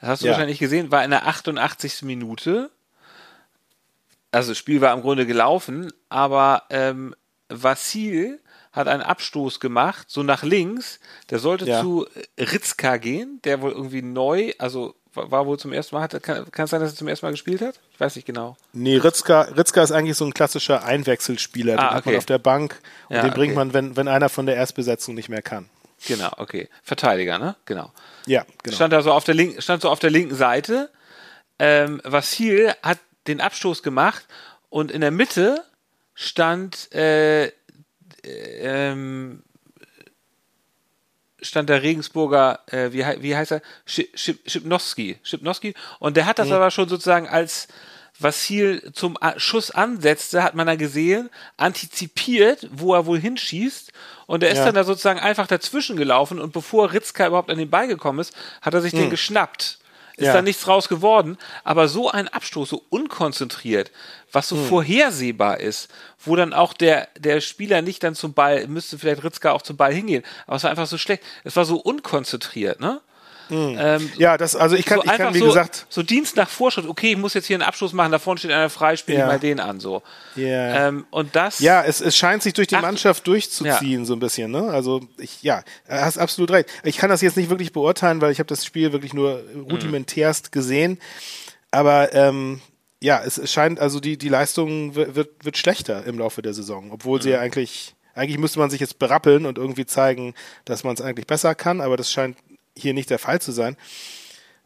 das hast du ja. wahrscheinlich gesehen, war in der 88. Minute. Also das Spiel war im Grunde gelaufen, aber ähm, Vassil hat einen Abstoß gemacht, so nach links. Der sollte ja. zu Ritzka gehen, der wohl irgendwie neu, also war wohl zum ersten Mal, hat, kann, kann es sein, dass er zum ersten Mal gespielt hat? Ich weiß nicht genau. Nee, Ritzka, Ritzka ist eigentlich so ein klassischer Einwechselspieler, den ah, okay. hat man auf der Bank und ja, den bringt okay. man, wenn, wenn einer von der Erstbesetzung nicht mehr kann. Genau, okay. Verteidiger, ne? Genau. Ja, genau. Stand da so auf der linken, stand so auf der linken Seite. Ähm, Vassil hat den Abstoß gemacht und in der Mitte stand äh, ähm, stand der Regensburger, äh, wie, wie heißt er? Schipnowski. Schipnowski. Und der hat das mhm. aber schon sozusagen als Vassil zum Schuss ansetzte, hat man da gesehen, antizipiert, wo er wohl hinschießt. Und er ist ja. dann da sozusagen einfach dazwischen gelaufen und bevor Ritzka überhaupt an den Ball gekommen ist, hat er sich hm. den geschnappt. Ist ja. da nichts raus geworden, aber so ein Abstoß, so unkonzentriert, was so hm. vorhersehbar ist, wo dann auch der, der Spieler nicht dann zum Ball, müsste vielleicht Ritzka auch zum Ball hingehen, aber es war einfach so schlecht. Es war so unkonzentriert, ne? Mhm. Ähm, ja, das, also ich kann, so ich kann wie so, gesagt. So Dienst nach Vorschrift, okay, ich muss jetzt hier einen Abschluss machen, da vorne steht einer frei, spiele ja. mal den an, so. Yeah. Ähm, und das. Ja, es, es scheint sich durch die Ach, Mannschaft durchzuziehen, ja. so ein bisschen, ne? Also, ich, ja, hast absolut recht. Ich kann das jetzt nicht wirklich beurteilen, weil ich habe das Spiel wirklich nur rudimentärst mhm. gesehen. Aber, ähm, ja, es, es scheint, also die, die Leistung wird, wird schlechter im Laufe der Saison, obwohl mhm. sie ja eigentlich Eigentlich müsste man sich jetzt berappeln und irgendwie zeigen, dass man es eigentlich besser kann, aber das scheint hier nicht der Fall zu sein.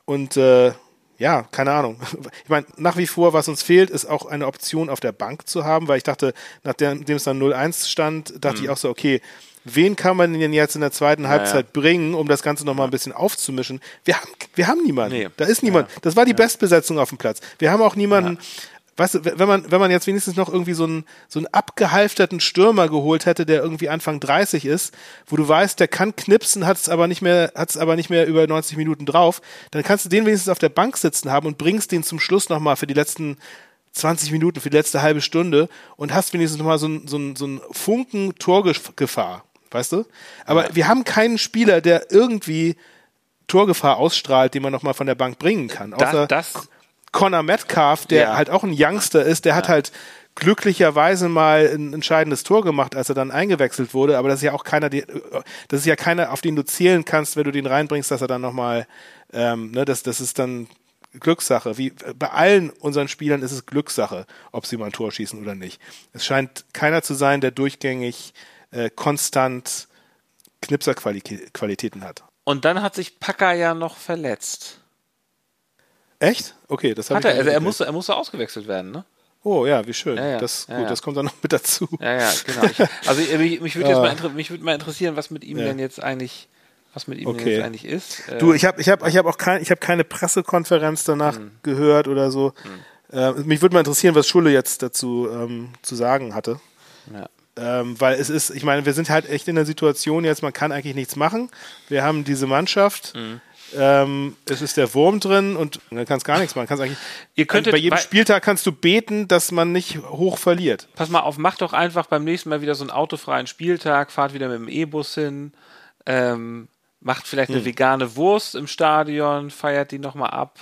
Und äh, ja, keine Ahnung. Ich meine, nach wie vor, was uns fehlt, ist auch eine Option auf der Bank zu haben, weil ich dachte, nachdem es dann 0-1 stand, dachte mhm. ich auch so, okay, wen kann man denn jetzt in der zweiten. Halbzeit bringen, um das Ganze nochmal ein bisschen aufzumischen? Wir haben, wir haben niemanden. Nee. Da ist niemand. Ja. Das war die ja. Bestbesetzung auf dem Platz. Wir haben auch niemanden, ja weißt du, wenn man, wenn man jetzt wenigstens noch irgendwie so einen, so einen abgehalfterten Stürmer geholt hätte, der irgendwie Anfang 30 ist, wo du weißt, der kann knipsen, hat es aber nicht mehr, hat es aber nicht mehr über 90 Minuten drauf, dann kannst du den wenigstens auf der Bank sitzen haben und bringst den zum Schluss nochmal für die letzten 20 Minuten, für die letzte halbe Stunde und hast wenigstens nochmal so ein, so ein, so ein Funken Torgefahr, weißt du? Aber ja. wir haben keinen Spieler, der irgendwie Torgefahr ausstrahlt, den man nochmal von der Bank bringen kann. Außer das, das Connor Metcalf, der ja. halt auch ein Youngster ist, der ja. hat halt glücklicherweise mal ein entscheidendes Tor gemacht, als er dann eingewechselt wurde, aber das ist ja auch keiner, das ist ja keiner, auf den du zählen kannst, wenn du den reinbringst, dass er dann nochmal, ähm, ne, das, das ist dann Glückssache. Wie bei allen unseren Spielern ist es Glückssache, ob sie mal ein Tor schießen oder nicht. Es scheint keiner zu sein, der durchgängig äh, konstant Knipserqualitäten hat. Und dann hat sich Packer ja noch verletzt. Echt? Okay, das hat er. Also er musste, er musste ausgewechselt werden, ne? Oh ja, wie schön. Ja, ja. Das, gut, ja, das kommt dann noch mit dazu. Ja, ja, genau. Ich, also mich, mich würde jetzt mal, mich würd mal interessieren, was mit ihm denn jetzt eigentlich, was mit ihm okay. jetzt eigentlich ist. Du, ich habe, ich habe, ich habe auch kein, ich habe keine Pressekonferenz danach mhm. gehört oder so. Mhm. Äh, mich würde mal interessieren, was Schulle jetzt dazu ähm, zu sagen hatte. Ja. Ähm, weil es ist, ich meine, wir sind halt echt in der Situation jetzt, man kann eigentlich nichts machen. Wir haben diese Mannschaft. Mhm ähm, es ist der Wurm drin und dann kannst gar nichts machen. Kannst eigentlich, Ihr könntet, bei jedem Spieltag kannst du beten, dass man nicht hoch verliert. Pass mal auf, macht doch einfach beim nächsten Mal wieder so einen autofreien Spieltag, fahrt wieder mit dem E-Bus hin, ähm, macht vielleicht eine hm. vegane Wurst im Stadion, feiert die nochmal ab.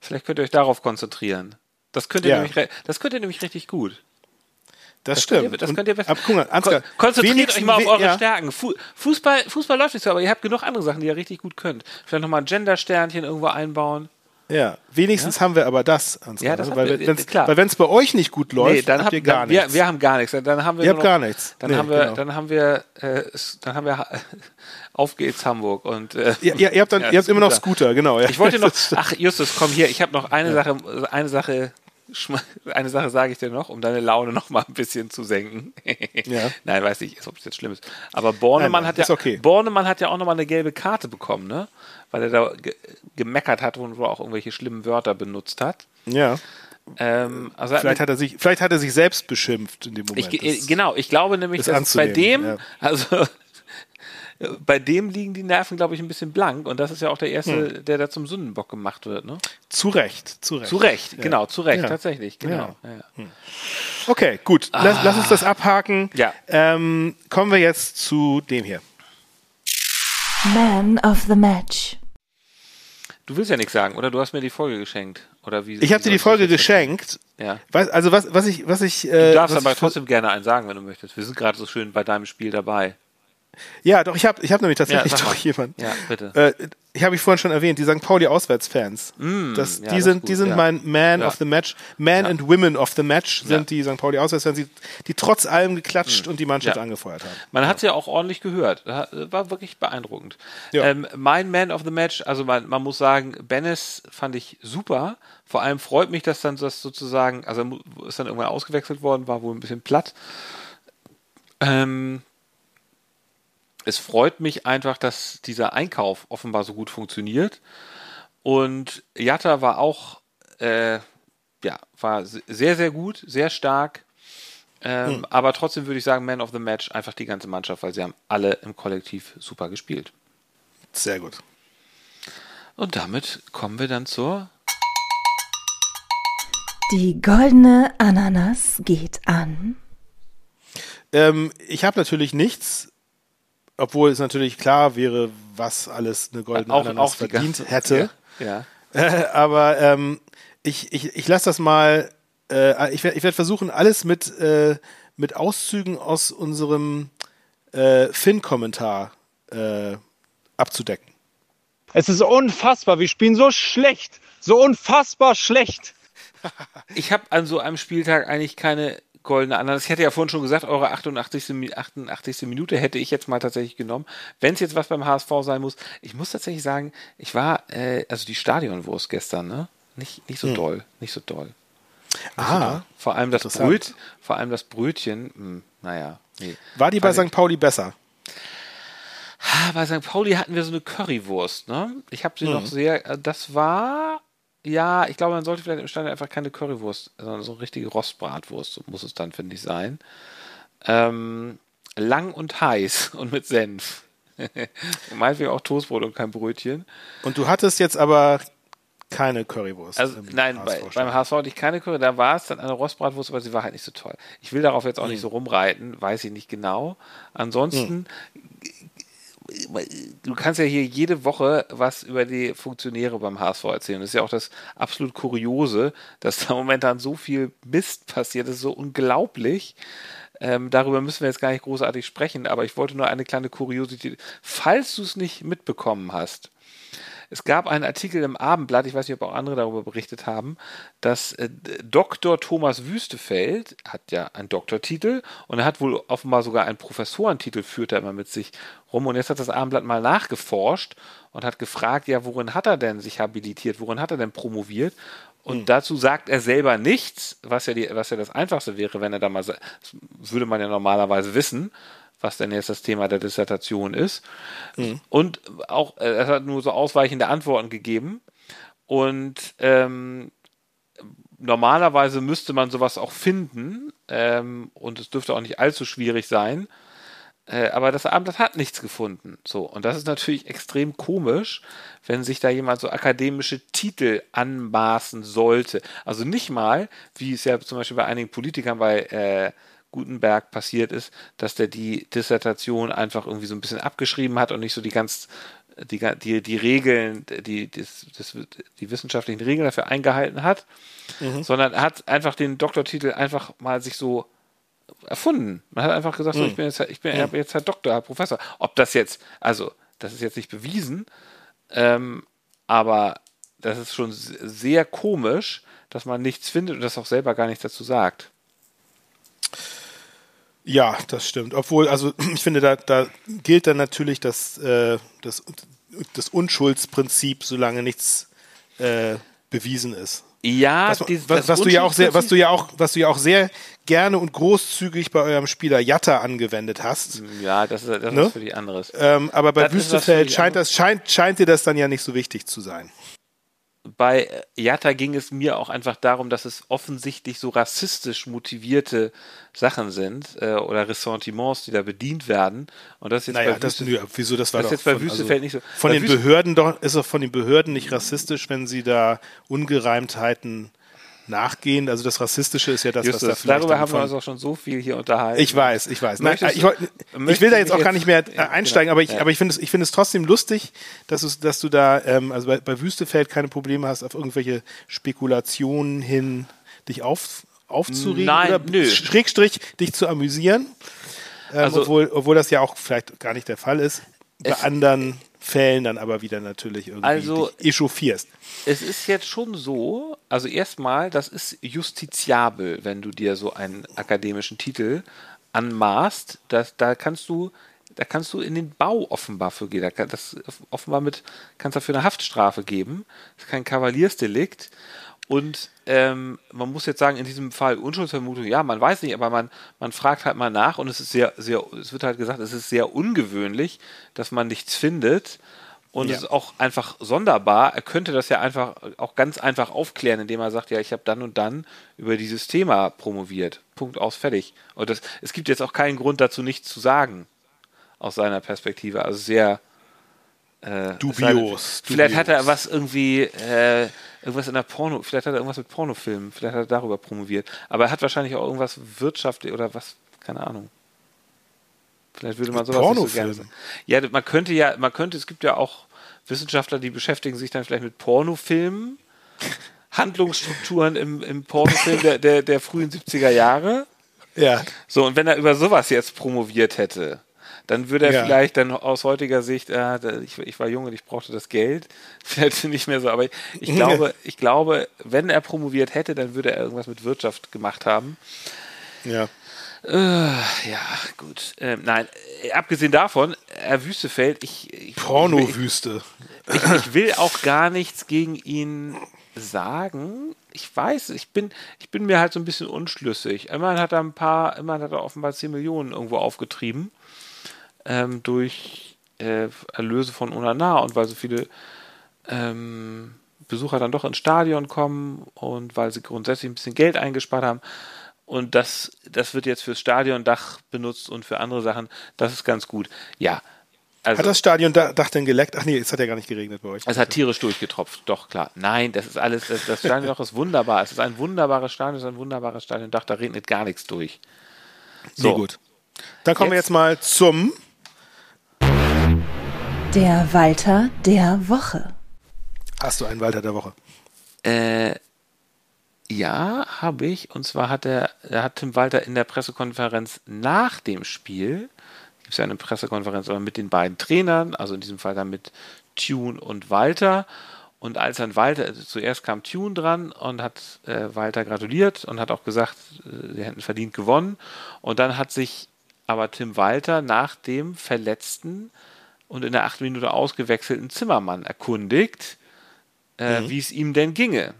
Vielleicht könnt ihr euch darauf konzentrieren. Das könnt ihr, ja. nämlich, das könnt ihr nämlich richtig gut. Das, das stimmt. Könnt ihr, das könnt ihr besser. Ab, guck mal, Ansgar, Konzentriert euch mal auf eure ja. Stärken. Fußball, Fußball läuft nicht so, aber ihr habt genug andere Sachen, die ihr richtig gut könnt. Vielleicht nochmal ein Gender-Sternchen irgendwo einbauen. Ja, wenigstens ja? haben wir aber das, Ansgar. Ja, das ne? weil, wenn's, klar. Weil wenn es bei euch nicht gut läuft, nee, dann habt ihr gar dann, nichts. Wir, wir, haben gar nichts. Dann haben wir ihr habt noch, gar nichts. Dann nee, haben wir, genau. dann haben wir, äh, dann haben wir auf geht's Hamburg und äh, ja, ihr, ihr habt dann, ja, ihr habt immer noch Scooter, genau. Ja. Ich wollte noch, ach Justus, komm hier, ich habe noch eine Sache, eine Sache eine Sache sage ich dir noch, um deine Laune noch mal ein bisschen zu senken. ja. Nein, weiß nicht, ob es jetzt schlimm ist. Aber Bornemann nein, nein, hat ja, okay. Bornemann hat ja auch noch mal eine gelbe Karte bekommen, ne? Weil er da ge gemeckert hat und auch irgendwelche schlimmen Wörter benutzt hat. Ja. Ähm, also vielleicht hat er sich, vielleicht hat er sich selbst beschimpft in dem Moment. Ich, genau, ich glaube nämlich, dass bei dem, ja. also bei dem liegen die Nerven, glaube ich, ein bisschen blank. Und das ist ja auch der erste, hm. der da zum Sündenbock gemacht wird. Ne? Zu Recht, zu Recht. Zu Recht, ja. genau, zu Recht, ja. tatsächlich, genau. Ja. Hm. Okay, gut. Ah. Lass, lass, uns das abhaken. Ja. Ähm, kommen wir jetzt zu dem hier. Man of the Match. Du willst ja nichts sagen, oder? Du hast mir die Folge geschenkt. Oder wie, ich habe dir die Folge geschenkt. Ja. Was, also was, was ich, was ich. Äh, du darfst aber trotzdem gerne einen sagen, wenn du möchtest. Wir sind gerade so schön bei deinem Spiel dabei. Ja, doch, ich habe ich hab nämlich tatsächlich ja, doch jemanden. Ja, bitte. Äh, ich habe ich vorhin schon erwähnt, die St. Pauli Auswärtsfans. Mm, das, ja, die sind, die sind ja. mein Man of the Match. Man and Women of the Match sind die St. Pauli Auswärtsfans, die, die trotz allem geklatscht mm. und die Mannschaft angefeuert haben. Man hat es ja auch ordentlich gehört. War wirklich beeindruckend. Ähm, mein Man of the Match, also man, man muss sagen, Bennis fand ich super. Vor allem freut mich, dass dann das sozusagen, also ist dann irgendwann ausgewechselt worden, war wohl ein bisschen platt. Ähm, es freut mich einfach, dass dieser Einkauf offenbar so gut funktioniert. Und Jatta war auch, äh, ja, war sehr, sehr gut, sehr stark. Ähm, hm. Aber trotzdem würde ich sagen, Man of the Match, einfach die ganze Mannschaft, weil sie haben alle im Kollektiv super gespielt. Sehr gut. Und damit kommen wir dann zur. Die goldene Ananas geht an. Ähm, ich habe natürlich nichts obwohl es natürlich klar wäre, was alles eine goldene auch, Ananas auch verdient ganze, hätte. Ja. Äh, aber ähm, ich, ich, ich lasse das mal, äh, ich werde ich werd versuchen, alles mit, äh, mit Auszügen aus unserem äh, Finn-Kommentar äh, abzudecken. Es ist unfassbar, wir spielen so schlecht, so unfassbar schlecht. Ich habe an so einem Spieltag eigentlich keine goldene Ananas. Ich hatte ja vorhin schon gesagt, eure 88. 88. Minute hätte ich jetzt mal tatsächlich genommen. Wenn es jetzt was beim HSV sein muss, ich muss tatsächlich sagen, ich war, äh, also die Stadionwurst gestern, ne? Nicht, nicht so hm. doll, nicht so doll. Ah, vor allem das Bröt, vor allem das Brötchen, mh, hm, naja, nee. War die bei St. Pauli besser? Bei St. Pauli hatten wir so eine Currywurst, ne? Ich habe sie mhm. noch sehr, äh, das war ja, ich glaube, man sollte vielleicht im Stadion einfach keine Currywurst, sondern so eine richtige Rostbratwurst muss es dann, finde ich, sein. Ähm, lang und heiß und mit Senf. Meinetwegen auch Toastbrot und kein Brötchen. Und du hattest jetzt aber keine Currywurst. Also nein, bei, beim HSV hatte ich keine Currywurst, da war es dann eine Rostbratwurst, aber sie war halt nicht so toll. Ich will darauf jetzt auch hm. nicht so rumreiten, weiß ich nicht genau. Ansonsten hm du kannst ja hier jede Woche was über die Funktionäre beim HSV erzählen. Das ist ja auch das absolut Kuriose, dass da momentan so viel Mist passiert. Das ist so unglaublich. Ähm, darüber müssen wir jetzt gar nicht großartig sprechen, aber ich wollte nur eine kleine Kuriosität. Falls du es nicht mitbekommen hast, es gab einen Artikel im Abendblatt, ich weiß nicht, ob auch andere darüber berichtet haben, dass äh, Dr. Thomas Wüstefeld hat ja einen Doktortitel und er hat wohl offenbar sogar einen Professorentitel, führt er immer mit sich rum. Und jetzt hat das Abendblatt mal nachgeforscht und hat gefragt, ja, worin hat er denn sich habilitiert, worin hat er denn promoviert? Und hm. dazu sagt er selber nichts, was ja, die, was ja das Einfachste wäre, wenn er da mal, das würde man ja normalerweise wissen was denn jetzt das Thema der Dissertation ist. Mhm. Und auch, äh, er hat nur so ausweichende Antworten gegeben. Und ähm, normalerweise müsste man sowas auch finden. Ähm, und es dürfte auch nicht allzu schwierig sein. Äh, aber das Abendblatt hat nichts gefunden. So. Und das ist natürlich extrem komisch, wenn sich da jemand so akademische Titel anmaßen sollte. Also nicht mal, wie es ja zum Beispiel bei einigen Politikern bei äh, Gutenberg passiert ist, dass der die Dissertation einfach irgendwie so ein bisschen abgeschrieben hat und nicht so die ganz die, die, die Regeln, die, das, die wissenschaftlichen Regeln dafür eingehalten hat, mhm. sondern hat einfach den Doktortitel einfach mal sich so erfunden. Man hat einfach gesagt, mhm. so, ich bin jetzt, ich bin mhm. jetzt Herr Doktor, Herr Professor. Ob das jetzt, also, das ist jetzt nicht bewiesen, ähm, aber das ist schon sehr komisch, dass man nichts findet und das auch selber gar nichts dazu sagt. Ja, das stimmt. Obwohl, also ich finde, da, da gilt dann natürlich das, äh, das, das Unschuldsprinzip, solange nichts äh, bewiesen ist. Ja, was, dieses, was, was du ja auch sehr, was du ja auch, was du ja auch sehr gerne und großzügig bei eurem Spieler Jatta angewendet hast. Ja, das ist, das ne? ist für die anderes. Ähm, aber bei das Wüstefeld scheint das, scheint, scheint dir das dann ja nicht so wichtig zu sein bei Jatta ging es mir auch einfach darum, dass es offensichtlich so rassistisch motivierte Sachen sind äh, oder Ressentiments, die da bedient werden. Und das jetzt naja, bei das, Wüste, wieso das war das jetzt bei von, Wüstefeld also, nicht so. Von den Wüste Behörden doch ist doch von den Behörden nicht rassistisch, wenn sie da Ungereimtheiten nachgehen. Also das Rassistische ist ja das, Justus, was da vielleicht. Darüber haben wir uns auch schon so viel hier unterhalten. Ich weiß, ich weiß. Nein, ich, ich, will da jetzt auch gar nicht mehr äh, einsteigen, aber ich, ja. aber ich finde es, ich finde es trotzdem lustig, dass du, dass du da, ähm, also bei, bei Wüstefeld keine Probleme hast, auf irgendwelche Spekulationen hin dich auf, aufzuregen Nein, oder nö. Schrägstrich dich zu amüsieren. Ähm, also, obwohl, obwohl das ja auch vielleicht gar nicht der Fall ist. Bei anderen Fällen dann aber wieder natürlich irgendwie also, echauffierst. Es ist jetzt schon so, also erstmal, das ist justiziabel, wenn du dir so einen akademischen Titel anmaßt, dass, da kannst du da kannst du in den Bau offenbar für gehen. Das offenbar mit, kannst dafür eine Haftstrafe geben. Das ist kein Kavaliersdelikt. Und ähm, man muss jetzt sagen, in diesem Fall Unschuldsvermutung, ja, man weiß nicht, aber man, man fragt halt mal nach und es ist sehr, sehr, es wird halt gesagt, es ist sehr ungewöhnlich, dass man nichts findet. Und ja. es ist auch einfach sonderbar. Er könnte das ja einfach auch ganz einfach aufklären, indem er sagt, ja, ich habe dann und dann über dieses Thema promoviert. Punkt aus, fertig. Und das, es gibt jetzt auch keinen Grund dazu, nichts zu sagen. Aus seiner Perspektive. Also sehr äh, dubios. Vielleicht hat er was irgendwie äh, irgendwas in der Porno, vielleicht hat er irgendwas mit Pornofilmen, vielleicht hat er darüber promoviert. Aber er hat wahrscheinlich auch irgendwas wirtschaftlich oder was, keine Ahnung. Vielleicht würde man sowas nicht so gerne sagen. Ja, man könnte ja, man könnte, es gibt ja auch Wissenschaftler, die beschäftigen sich dann vielleicht mit Pornofilmen, Handlungsstrukturen im, im Pornofilm der, der, der frühen 70er Jahre. Ja. So, und wenn er über sowas jetzt promoviert hätte, dann würde er ja. vielleicht dann aus heutiger Sicht, äh, ich, ich, war jung und ich brauchte das Geld, vielleicht nicht mehr so, aber ich, ich glaube, ich glaube, wenn er promoviert hätte, dann würde er irgendwas mit Wirtschaft gemacht haben. Ja. Äh, ja, gut. Ähm, nein, äh, abgesehen davon, Herr Wüstefeld, ich. ich Pornowüste. Ich, ich will auch gar nichts gegen ihn sagen. Ich weiß, ich bin, ich bin mir halt so ein bisschen unschlüssig. Immerhin hat er ein paar, immerhin hat er offenbar 10 Millionen irgendwo aufgetrieben. Ähm, durch äh, Erlöse von Unana und weil so viele ähm, Besucher dann doch ins Stadion kommen und weil sie grundsätzlich ein bisschen Geld eingespart haben. Und das, das wird jetzt fürs Stadiondach benutzt und für andere Sachen. Das ist ganz gut. Ja. Also, hat das Stadiondach denn geleckt? Ach nee, es hat ja gar nicht geregnet bei euch. Es hat tierisch durchgetropft, doch klar. Nein, das ist alles, das, das Stadiondach ist wunderbar. Es ist ein wunderbares Stadion, es ist ein wunderbares Stadiondach, da regnet gar nichts durch. So, nee, gut. Dann kommen jetzt, wir jetzt mal zum der Walter der Woche. Hast du einen Walter der Woche? Äh, ja, habe ich. Und zwar hat er, hat Tim Walter in der Pressekonferenz nach dem Spiel, gibt es ja eine Pressekonferenz aber mit den beiden Trainern, also in diesem Fall dann mit Tune und Walter. Und als dann Walter, also zuerst kam Tune dran und hat äh, Walter gratuliert und hat auch gesagt, äh, sie hätten verdient gewonnen. Und dann hat sich aber Tim Walter nach dem verletzten und in der achten Minute ausgewechselten Zimmermann erkundigt, äh, mhm. wie es ihm denn ginge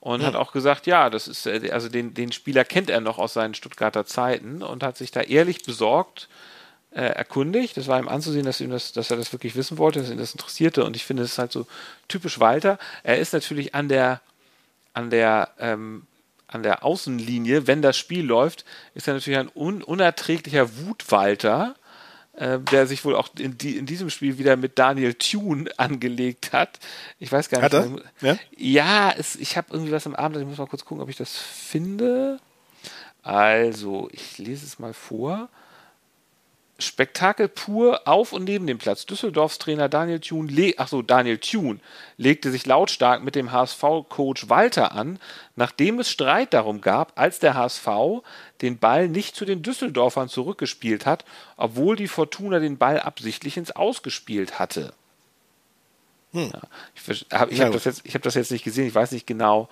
und mhm. hat auch gesagt, ja, das ist, äh, also den, den Spieler kennt er noch aus seinen Stuttgarter Zeiten und hat sich da ehrlich besorgt äh, erkundigt. Das war ihm anzusehen, dass, ihm das, dass er das wirklich wissen wollte, dass ihn das interessierte und ich finde, das ist halt so typisch Walter. Er ist natürlich an der, an der, ähm, an der Außenlinie, wenn das Spiel läuft, ist er natürlich ein un unerträglicher Wutwalter äh, der sich wohl auch in, die, in, diesem Spiel wieder mit Daniel Thune angelegt hat. Ich weiß gar nicht. Hat er? Ja, ja es, ich habe irgendwie was am Abend, ich muss mal kurz gucken, ob ich das finde. Also, ich lese es mal vor. Spektakel pur auf und neben dem Platz. Düsseldorfs Trainer Daniel Thune, ach so, Daniel Thune legte sich lautstark mit dem HSV-Coach Walter an, nachdem es Streit darum gab, als der HSV den Ball nicht zu den Düsseldorfern zurückgespielt hat, obwohl die Fortuna den Ball absichtlich ins Ausgespielt hatte. Hm. Ja, ich habe hab das, hab das jetzt nicht gesehen, ich weiß nicht genau.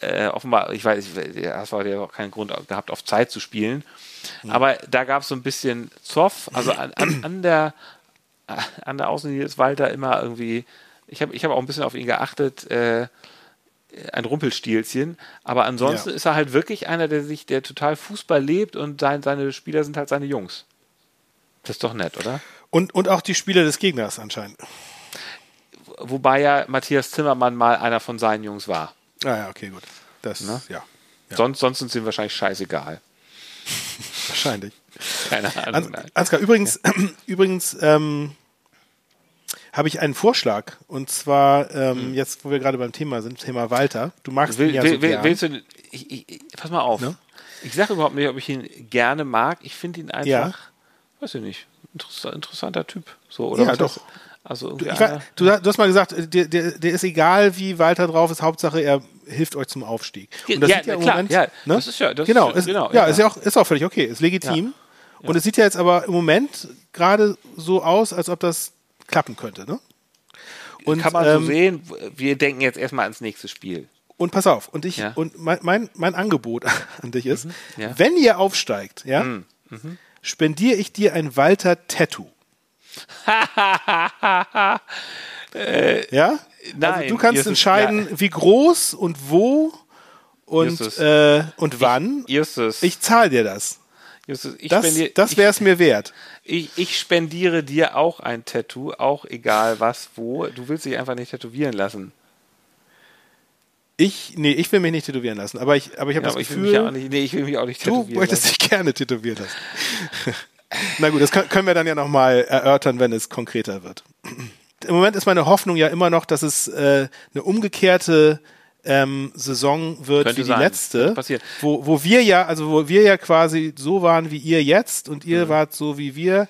Äh, offenbar, ich weiß, HSV hat ja auch keinen Grund gehabt, auf Zeit zu spielen. Hm. Aber da gab es so ein bisschen Zoff. Also an, an, an der an der Außenlinie ist Walter immer irgendwie. Ich habe ich hab auch ein bisschen auf ihn geachtet. Äh, ein Rumpelstilzchen. Aber ansonsten ja. ist er halt wirklich einer, der sich, der total Fußball lebt und sein, seine Spieler sind halt seine Jungs. Das ist doch nett, oder? Und, und auch die Spieler des Gegners anscheinend. Wobei ja Matthias Zimmermann mal einer von seinen Jungs war. Ah ja, okay, gut. Das, ne? ja. ja. Sonst, sonst sind sie wahrscheinlich scheißegal. wahrscheinlich. Keine Ahnung. Ans Ansgar, übrigens, ja. übrigens ähm, habe ich einen Vorschlag. Und zwar, ähm, hm. jetzt, wo wir gerade beim Thema sind, Thema Walter. Du magst will, ihn ja will, so will. Willst du, ich, ich, pass mal auf. Ne? Ich sage überhaupt nicht, ob ich ihn gerne mag. Ich finde ihn einfach, ja. weiß ich nicht, interessanter Typ. So, oder ja, doch. Also du, war, du, du, hast mal gesagt, der, der, der, ist egal, wie Walter drauf ist, Hauptsache er hilft euch zum Aufstieg. Und das ja, sieht ja im klar, Moment, ja, ne? das ist ja, das genau, ist, genau, ja, ja, ist ja auch, ist auch völlig okay, ist legitim. Ja. Und es sieht ja jetzt aber im Moment gerade so aus, als ob das klappen könnte, ne? Und, Kann man ähm, so sehen, wir denken jetzt erstmal ans nächste Spiel. Und pass auf, und ich, ja. und mein, mein, mein, Angebot an dich ist, mhm, ja. wenn ihr aufsteigt, ja, mhm. Mhm. spendiere ich dir ein Walter-Tattoo. Äh, ja? Nein, also du kannst entscheiden, ja. wie groß und wo und, äh, und wann. Justus. Ich zahle dir das. Justus, ich das das wäre es mir wert. Ich, ich spendiere dir auch ein Tattoo, auch egal was, wo. Du willst dich einfach nicht tätowieren lassen. Ich, nee, ich will mich nicht tätowieren lassen, aber ich, aber ich habe ja, das Gefühl. Ich nicht, nee, ich will mich auch nicht tätowieren Du möchtest dich gerne tätowieren lassen. Na gut, das können wir dann ja nochmal erörtern, wenn es konkreter wird. Im Moment ist meine Hoffnung ja immer noch, dass es äh, eine umgekehrte ähm, Saison wird Könnte wie die letzte, wo, wo wir ja, also wo wir ja quasi so waren wie ihr jetzt und ihr mhm. wart so wie wir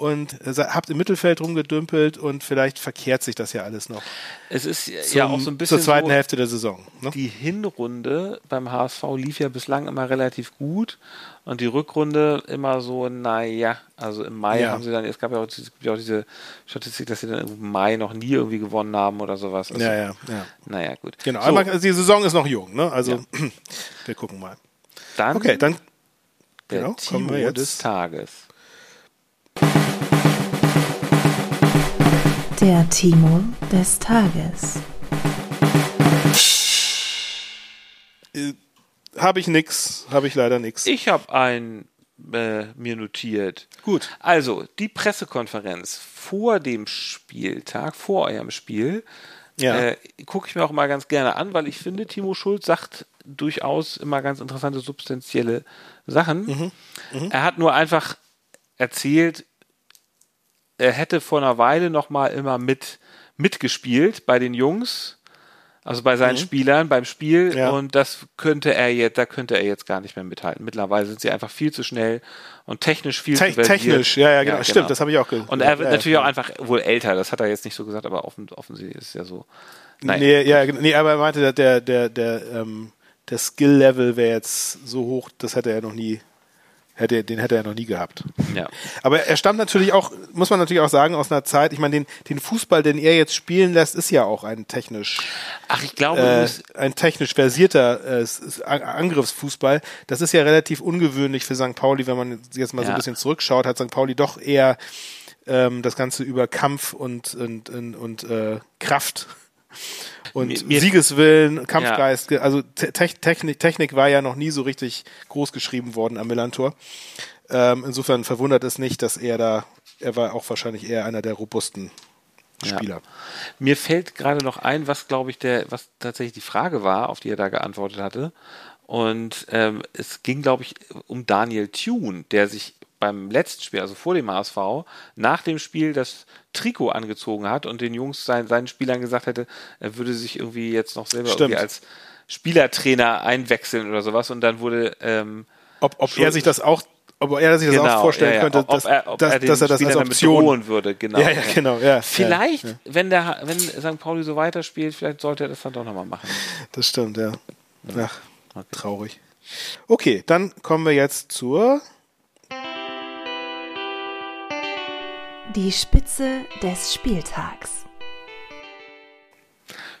und äh, habt im Mittelfeld rumgedümpelt und vielleicht verkehrt sich das ja alles noch. Es ist zum, ja auch so ein bisschen zur zweiten so, Hälfte der Saison. Ne? Die Hinrunde beim HSV lief ja bislang immer relativ gut und die Rückrunde immer so, naja, also im Mai ja. haben sie dann, es gab ja auch, auch, diese Statistik, dass sie dann im Mai noch nie irgendwie gewonnen haben oder sowas. Also, ja, ja, ja. Naja, gut. Genau, so. also die Saison ist noch jung, ne? Also ja. wir gucken mal. Dann, okay, dann Der Genau, Timo wir jetzt. des Tages. Der Timo des Tages. Habe ich nix, habe ich leider nix. Ich habe ein äh, mir notiert. Gut. Also, die Pressekonferenz vor dem Spieltag, vor eurem Spiel, Ja. äh, gucke ich mir auch mal ganz gerne an, weil ich finde, Timo Schulz sagt durchaus immer ganz interessante, substanzielle Sachen. Er hat nur einfach erzählt, er hätte vor einer Weile noch mal immer mit mitgespielt bei den Jungs, also bei seinen Spielern beim Spiel Ja. und das könnte er jetzt, da könnte er jetzt gar nicht mehr mithalten. Mittlerweile sind sie einfach viel zu schnell und technisch viel Te zu versiert. technisch, ja, ja, genau. Stimmt, das habe ich auch ge- Und er wird ja, natürlich auch einfach wohl älter, das hat er jetzt nicht so gesagt, aber offen, offensichtlich ist es ja so. Nein. Nee, ja, genau. nee, aber er meinte, der, der, der, der, ähm, der Skill-Level wäre jetzt so hoch, das hätte er noch nie, hätte, den hätte er noch nie gehabt. Ja. Aber er stammt natürlich auch, muss man natürlich auch sagen, aus einer Zeit, ich meine, den, den Fußball, den er jetzt spielen lässt, ist ja auch ein technisch, Ach, ich glaube, äh, ein technisch versierter äh, Angriffsfußball. Das ist ja relativ ungewöhnlich für St. Pauli, wenn man jetzt mal so Ja. ein bisschen zurückschaut, hat St. Pauli doch eher ähm, das Ganze über Kampf und, und, und, und äh, Kraft und Mir- Siegeswillen, Kampfgeist, ge- also Te Technik, Technik war ja noch nie so richtig groß geschrieben worden am Millantor. Ähm, insofern verwundert es nicht, dass er da, er war auch wahrscheinlich eher einer der robusten Spieler. mir fällt gerade noch ein, was glaube ich der, was tatsächlich die Frage war, auf die er da geantwortet hatte. Und ähm, es ging, glaube ich, um Daniel Thune, der sich beim letzten Spiel, also vor dem HSV, nach dem Spiel das Trikot angezogen hat und den Jungs, seinen, seinen Spielern gesagt hätte, er würde sich irgendwie jetzt noch selber Stimmt. irgendwie als Spielertrainer einwechseln oder sowas. Und dann wurde ähm, Ob, ob er sich das auch, ob er sich das genau, auch vorstellen ja, ja, könnte, ob, dass, er, ob dass, er den dass er das Spielern als Option. würde, genau. Ja, ja, genau, ja. Vielleicht, wenn der, wenn St. Pauli so weiterspielt, vielleicht sollte er das dann doch nochmal machen. das stimmt, ja. Ach, traurig. Okay, dann kommen wir jetzt zur Die Spitze des Spieltags.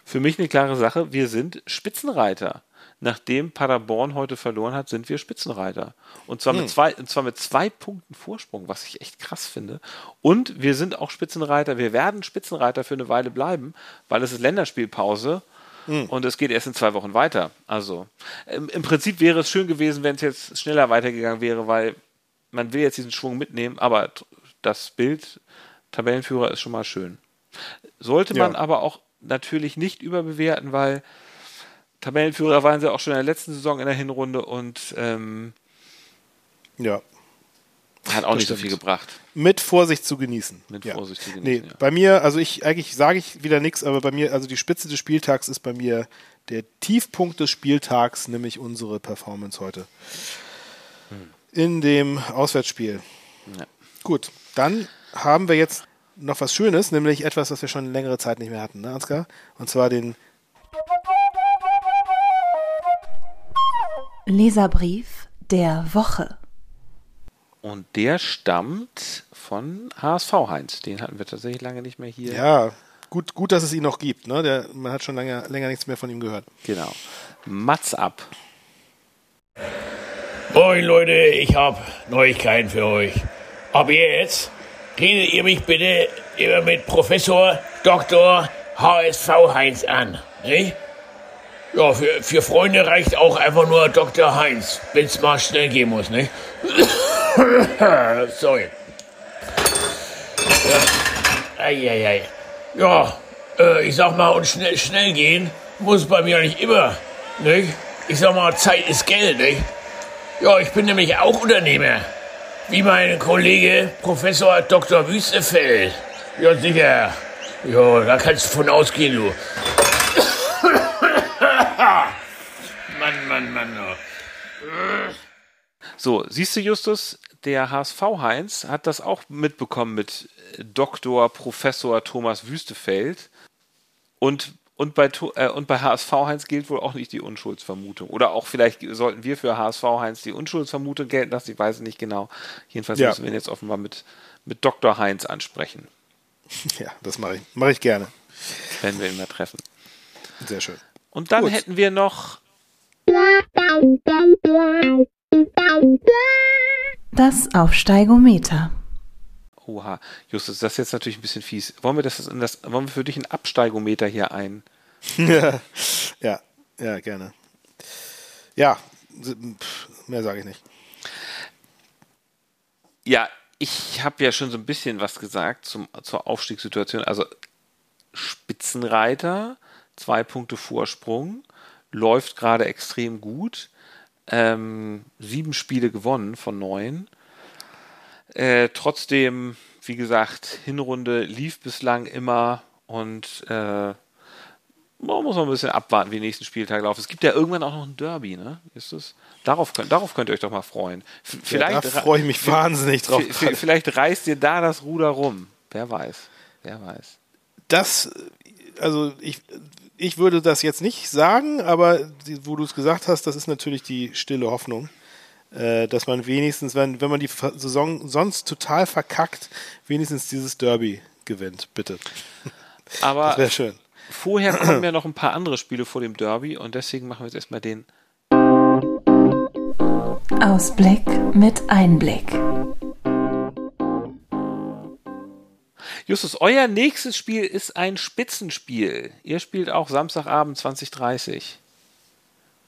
Für mich eine klare Sache, wir sind Spitzenreiter. Nachdem Paderborn heute verloren hat, sind wir Spitzenreiter. Und zwar, mit, zwei, und zwar mit zwei Punkten Vorsprung, was ich echt krass finde. Und wir sind auch Spitzenreiter, wir werden Spitzenreiter für eine Weile bleiben, weil es ist Länderspielpause und es geht erst in zwei Wochen weiter. Also im, im Prinzip wäre es schön gewesen, wenn es jetzt schneller weitergegangen wäre, weil man will jetzt diesen Schwung mitnehmen, aber das Bild Tabellenführer ist schon mal schön. Sollte man Ja. aber auch natürlich nicht überbewerten, weil Tabellenführer waren sie auch schon in der letzten Saison in der Hinrunde und ähm, ja, hat auch Das nicht so stimmt. viel gebracht. mit Vorsicht zu genießen. Mit ja. Vorsicht zu genießen, Nee, ja. bei mir, also ich, eigentlich sage ich wieder nichts, aber bei mir, also die Spitze des Spieltags ist bei mir der Tiefpunkt des Spieltags, nämlich unsere Performance heute. In dem Auswärtsspiel. Ja. Gut, dann haben wir jetzt noch was Schönes, nämlich etwas, was wir schon längere Zeit nicht mehr hatten, ne, Ansgar? Und zwar den Leserbrief der Woche. Und der stammt von HSV Heinz. Den hatten wir tatsächlich lange nicht mehr hier. Ja, gut, gut, dass es ihn noch gibt. Ne? Der, man hat schon lange, länger nichts mehr von ihm gehört. Genau. Mats ab. Moin Leute, ich hab Neuigkeiten für euch. Ab jetzt redet ihr mich bitte immer mit Professor Dr. HSV Heinz an. Ne? Ja, für, für Freunde reicht auch einfach nur Dr. Heinz, wenn's mal schnell gehen muss, ne? Sorry. Ja. Eieiei. Ja, äh, ich sag mal, und schnell, schnell gehen muss bei mir nicht immer, ne? Ich sag mal, Zeit ist Geld, ne? Ja, ich bin nämlich auch Unternehmer. Wie mein Kollege Professor Dr. Wüstefeld. Ja, sicher. Ja, da kannst du von ausgehen, du. Mann, Mann, Mann. oh. So, siehst du, Justus, der HSV Heinz hat das auch mitbekommen mit Dr. Professor Thomas Wüstefeld. Und, und, bei, äh, und bei HSV Heinz gilt wohl auch nicht die Unschuldsvermutung. Oder auch vielleicht sollten wir für HSV Heinz die Unschuldsvermutung gelten lassen. Ich weiß es nicht genau. Jedenfalls Ja. müssen wir ihn jetzt offenbar mit, mit Dr. Heinz ansprechen, Ja, das mache ich. Mache ich gerne. wenn wir ihn mal treffen. Sehr schön. Und dann Gut. hätten wir noch Das Aufsteigometer. Oha, Justus, das ist jetzt natürlich ein bisschen fies. Wollen wir das, in das wollen wir für dich ein Absteigometer hier ein? ja, ja, gerne. Ja, mehr sage ich nicht. Ja, ich habe ja schon so ein bisschen was gesagt zum, zur Aufstiegssituation. Also Spitzenreiter, zwei Punkte Vorsprung, läuft gerade extrem gut. Ähm, sieben Spiele gewonnen von neun. Äh, trotzdem, wie gesagt, Hinrunde lief bislang immer und äh, man muss man ein bisschen abwarten, wie die nächsten Spieltage laufen. Es gibt ja irgendwann auch noch ein Derby, ne? Ist das? Darauf könnt, darauf könnt ihr euch doch mal freuen. Vielleicht ja, da freue ich mich wahnsinnig drauf. Vielleicht reißt ihr da das Ruder rum. Wer weiß. Wer weiß. Das, also ich, ich würde das jetzt nicht sagen, aber wo du es gesagt hast, das ist natürlich die stille Hoffnung, dass man wenigstens, wenn, wenn man die Saison sonst total verkackt, wenigstens dieses Derby gewinnt, bitte. Aber das wäre schön. Vorher kommen ja noch ein paar andere Spiele vor dem Derby und deswegen machen wir jetzt erstmal den Ausblick mit Einblick. Justus, euer nächstes Spiel ist ein Spitzenspiel. Ihr spielt auch Samstagabend 2030.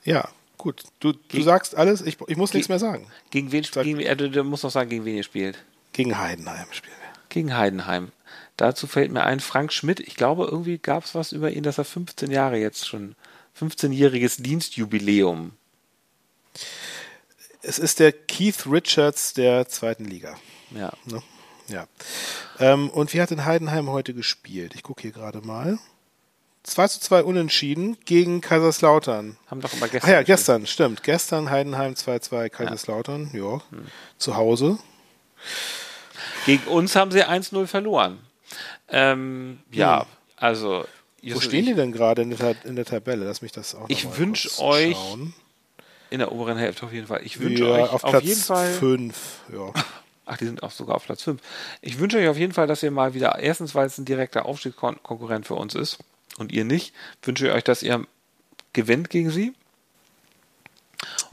Ja, gut. Du, du sagst alles, ich, ich muss nichts mehr sagen. Gegen wen spielt äh, du, du musst noch sagen, gegen wen ihr spielt. Gegen Heidenheim spielen wir. Gegen Heidenheim. Dazu fällt mir ein, Frank Schmidt, ich glaube, irgendwie gab es was über ihn, dass er 15 Jahre jetzt schon, 15-jähriges Dienstjubiläum. Es ist der Keith Richards der zweiten Liga. Ja. Ne? Ja. Ähm, und wie hat in Heidenheim heute gespielt? Ich gucke hier gerade mal. 2 zu 2 unentschieden gegen Kaiserslautern. Haben doch immer gestern. Ah ja, gestern, stimmt. Gestern Heidenheim 2-2 Kaiserslautern, ja. ja. Hm. Zu Hause. Gegen uns haben sie 1-0 verloren. Ähm, ja, hm. also. Wo stehen die denn gerade in, in, der Tabelle? Lass mich das auch Ich wünsche euch schauen. in der oberen Hälfte auf jeden Fall. Ich wünsche ja, euch auf, auf jeden Fall. 5, ja. Ach, die sind auch sogar auf Platz 5. Ich wünsche euch auf jeden Fall, dass ihr mal wieder, erstens, weil es ein direkter Aufstiegskonkurrent für uns ist und ihr nicht, wünsche ich euch, dass ihr gewinnt gegen sie.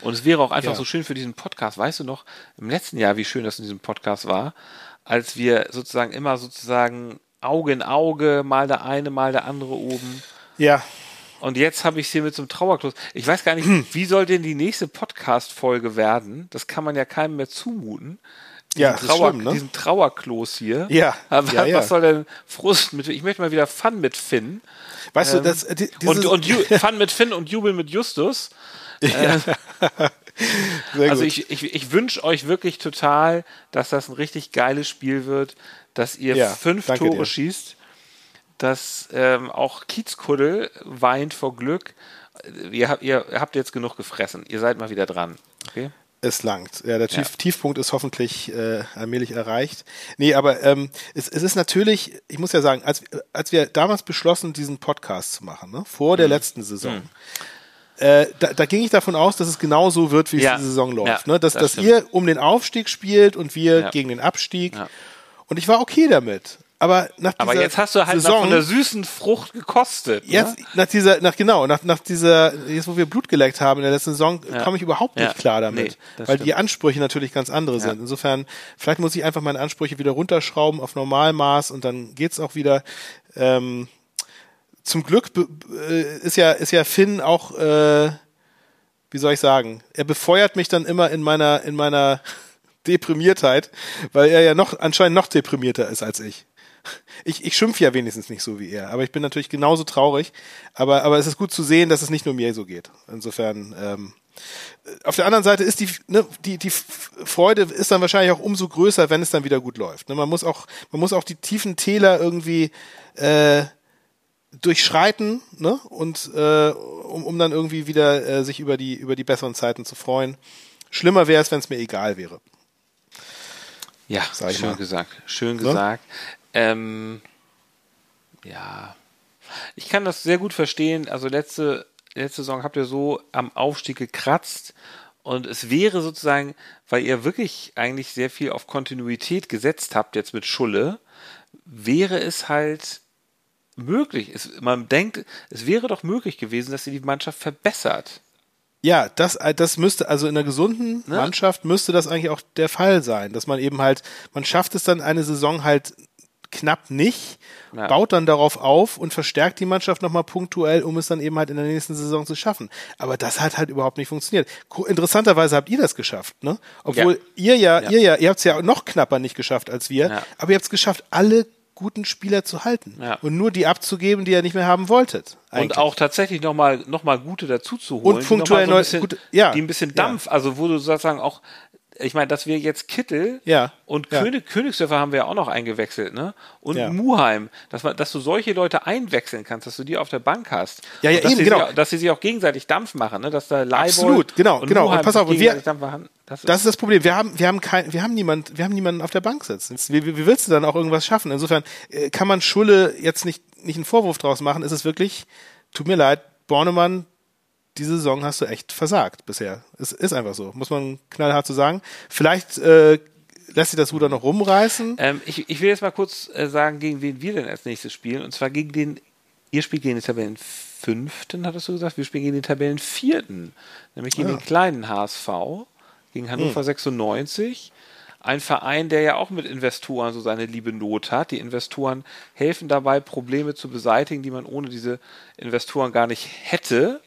Und es wäre auch einfach ja. so schön für diesen Podcast. Weißt du noch, im letzten Jahr, wie schön das in diesem Podcast war, als wir sozusagen immer sozusagen Auge in Auge, mal der eine, mal der andere oben. Ja. Und jetzt habe ich es hier mit so einem Trauerklos. Ich weiß gar nicht, wie soll denn die nächste Podcast-Folge werden? Das kann man ja keinem mehr zumuten ja, Trauer, schlimm, ne? diesen Trauerklos hier. Ja. Aber ja, was ja. soll denn Frust mit? Ich möchte mal wieder Fun mit Finn. Weißt ähm, du, das die, und, und Fun mit Finn und Jubel mit Justus. Ja. Äh, also ich, ich, ich wünsche euch wirklich total, dass das ein richtig geiles Spiel wird, dass ihr ja, fünf Tore dir. schießt, dass ähm, auch Kiezkuddel weint vor Glück. Ihr habt, ihr habt jetzt genug gefressen. Ihr seid mal wieder dran. Okay? Es langt. Ja, der Tief, ja. Tiefpunkt ist hoffentlich äh, allmählich erreicht. Nee, aber ähm, es, es ist natürlich, ich muss ja sagen, als, als wir damals beschlossen, diesen Podcast zu machen, ne, vor der mhm. letzten Saison, mhm. äh, da, da ging ich davon aus, dass es genau so wird, wie ja. es diese Saison läuft. Ja, ne? Dass, das dass ihr um den Aufstieg spielt und wir gegen den Abstieg. Und ich war okay damit. Aber nach dieser Aber jetzt hast du halt Saison, von der süßen Frucht gekostet. Ne? Jetzt, nach dieser, nach genau, nach, nach dieser, jetzt wo wir Blut geleckt haben in der letzten Saison, Ja. komme ich überhaupt nicht Ja. klar damit. Nee, weil stimmt. die Ansprüche natürlich ganz andere sind. Insofern, vielleicht muss ich einfach meine Ansprüche wieder runterschrauben auf Normalmaß und dann geht's auch wieder. Ähm, zum Glück äh, ist ja, ist ja Finn auch, äh, wie soll ich sagen, er befeuert mich dann immer in meiner, in meiner Deprimiertheit, weil er ja noch, anscheinend noch deprimierter ist als ich. Ich, ich schimpfe ja wenigstens nicht so wie er, aber ich bin natürlich genauso traurig. Aber, aber es ist gut zu sehen, dass es nicht nur mir so geht. Insofern, ähm, auf der anderen Seite ist die, ne, die, die Freude ist dann wahrscheinlich auch umso größer, wenn es dann wieder gut läuft. Ne, man muss auch, man muss auch die tiefen Täler irgendwie äh, durchschreiten, ne? Und äh, um, um dann irgendwie wieder äh, sich über die, über die besseren Zeiten zu freuen. Schlimmer wäre es, wenn es mir egal wäre. Ja, schön mal. gesagt. Schön Ne? gesagt. Ähm, ja. Ich kann das sehr gut verstehen. Also letzte, letzte Saison habt ihr so am Aufstieg gekratzt. Und es wäre sozusagen, weil ihr wirklich eigentlich sehr viel auf Kontinuität gesetzt habt, jetzt mit Schulle, wäre es halt möglich. Es, man denkt, es wäre doch möglich gewesen, dass ihr die Mannschaft verbessert. Ja, das, das müsste, also in einer gesunden Ne? Mannschaft müsste das eigentlich auch der Fall sein, dass man eben halt, man schafft es dann eine Saison halt knapp nicht, Ja. baut dann darauf auf und verstärkt die Mannschaft nochmal punktuell, um es dann eben halt in der nächsten Saison zu schaffen. Aber das hat halt überhaupt nicht funktioniert. Interessanterweise habt ihr das geschafft, ne? Obwohl Ja. ihr ja, Ja. ihr ja, ihr habt es ja noch knapper nicht geschafft als wir, Ja. aber ihr habt es geschafft, alle guten Spieler zu halten Ja. und nur die abzugeben, die ihr nicht mehr haben wolltet. Und eigentlich. auch tatsächlich nochmal noch mal gute dazu zu holen. Und die punktuell neu- so ein bisschen, gute- ja. die ein bisschen Ja. Dampf, also wo du sozusagen auch, ich meine, dass wir jetzt Kittel Ja. und Ja. König, Königsdörfer haben wir ja auch noch eingewechselt, ne? Und Ja. Muheim, dass, man, dass du solche Leute einwechseln kannst, dass du die auf der Bank hast. Ja, ja, eben, genau. Auch- dass sie sich auch gegenseitig Dampf machen, ne? Dass da Leibold Absolut, genau, und genau. Und pass auf, wir- Dampf machen. Das, Das ist das Problem. Wir haben, wir haben kein, wir haben niemand, wir haben niemanden auf der Bank sitzen. Wie, wie willst du dann auch irgendwas schaffen? Insofern äh, kann man Schulle jetzt nicht, nicht einen Vorwurf draus machen. Es ist wirklich, tut mir leid, Bornemann, diese Saison hast du echt versagt bisher. Es ist einfach so, muss man knallhart so sagen. Vielleicht äh, lässt sich das Ruder noch rumreißen. Ähm, ich, ich will jetzt mal kurz äh, sagen, gegen wen wir denn als nächstes spielen. Und zwar gegen den, ihr spielt gegen den Tabellenfünften, hattest du gesagt? Wir spielen gegen den Tabellenvierten. Nämlich gegen Ah. den kleinen HSV, gegen Hannover 96. Ein Verein, der ja auch mit Investoren so seine liebe Not hat. Die Investoren helfen dabei, Probleme zu beseitigen, die man ohne diese Investoren gar nicht hätte.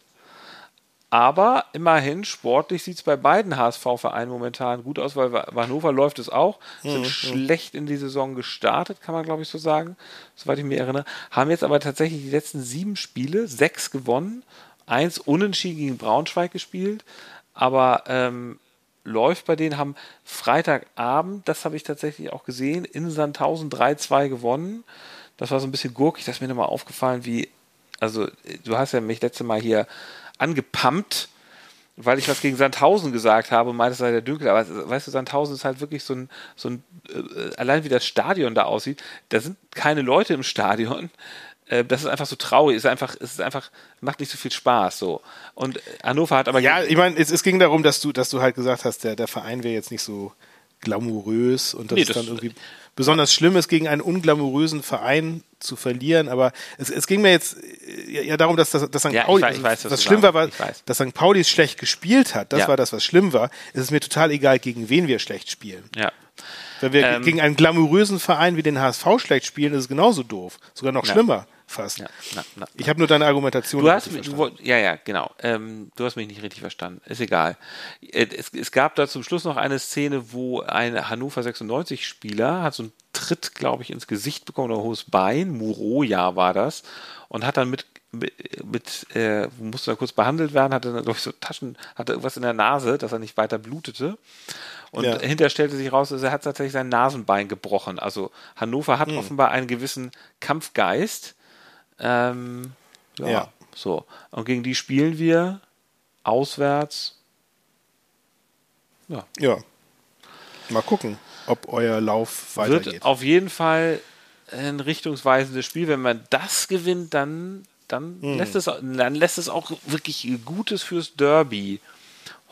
Aber immerhin, sportlich sieht es bei beiden HSV-Vereinen momentan gut aus, weil bei Hannover läuft es auch. Sind schlecht in die Saison gestartet, kann man glaube ich so sagen, soweit ich mich erinnere. Haben jetzt aber tatsächlich die letzten sieben Spiele, sechs gewonnen, eins unentschieden gegen Braunschweig gespielt. Aber ähm, läuft bei denen, haben Freitagabend, das habe ich tatsächlich auch gesehen, in Sandhausen 3-2 gewonnen. Das war so ein bisschen gurkig, das ist mir nochmal aufgefallen, wie, also du hast ja mich letzte Mal hier angepumpt, weil ich was gegen Sandhausen gesagt habe und meinte, es sei der Dünkel. Aber weißt du, Sandhausen ist halt wirklich so ein, so ein äh, allein wie das Stadion da aussieht, da sind keine Leute im Stadion. Äh, Das ist einfach so traurig, es ist einfach, es ist einfach, macht nicht so viel Spaß so. Und Hannover hat aber Ja, ich meine, es, es ging darum, dass du, dass du halt gesagt hast, der, der Verein wäre jetzt nicht so glamourös und dass Nee, das- dann irgendwie besonders schlimm ist, gegen einen unglamourösen Verein zu verlieren. Aber es, es ging mir jetzt äh, ja darum, dass, das, dass St. Ja, Pauli, weiß- ich weiß, was was schlimm war, war dass St. Pauli schlecht gespielt hat. Das Ja. war das, was schlimm war. Es ist mir total egal, gegen wen wir schlecht spielen. ja. Wenn wir Ähm, gegen einen glamourösen Verein wie den HSV schlecht spielen, ist es genauso doof. Sogar noch Ja. Fast. Ja, na, na. Ich habe nur deine Argumentation Du hast mich, du, ja, ja, genau. Ähm, du hast mich nicht richtig verstanden. Ist egal. Äh, Es, es gab da zum Schluss noch eine Szene, wo ein Hannover 96 Spieler hat so einen Tritt, glaube ich, ins Gesicht bekommen oder hohes Bein. Muroja war das und hat dann mit mit, mit äh, musste da kurz behandelt werden, hatte dann, glaube ich, so Taschen, hatte irgendwas in der Nase, dass er nicht weiter blutete. Und Ja. hinterher stellte sich raus, dass er hat tatsächlich sein Nasenbein gebrochen. Also Hannover hat offenbar einen gewissen Kampfgeist. Ähm, ja, Ja. so. Und gegen die spielen wir auswärts. Ja. Ja. Mal gucken, ob euer Lauf weitergeht. Wird auf jeden Fall ein richtungsweisendes Spiel. Wenn man das gewinnt, dann, dann, Hm. lässt, es, dann lässt es auch wirklich Gutes fürs Derby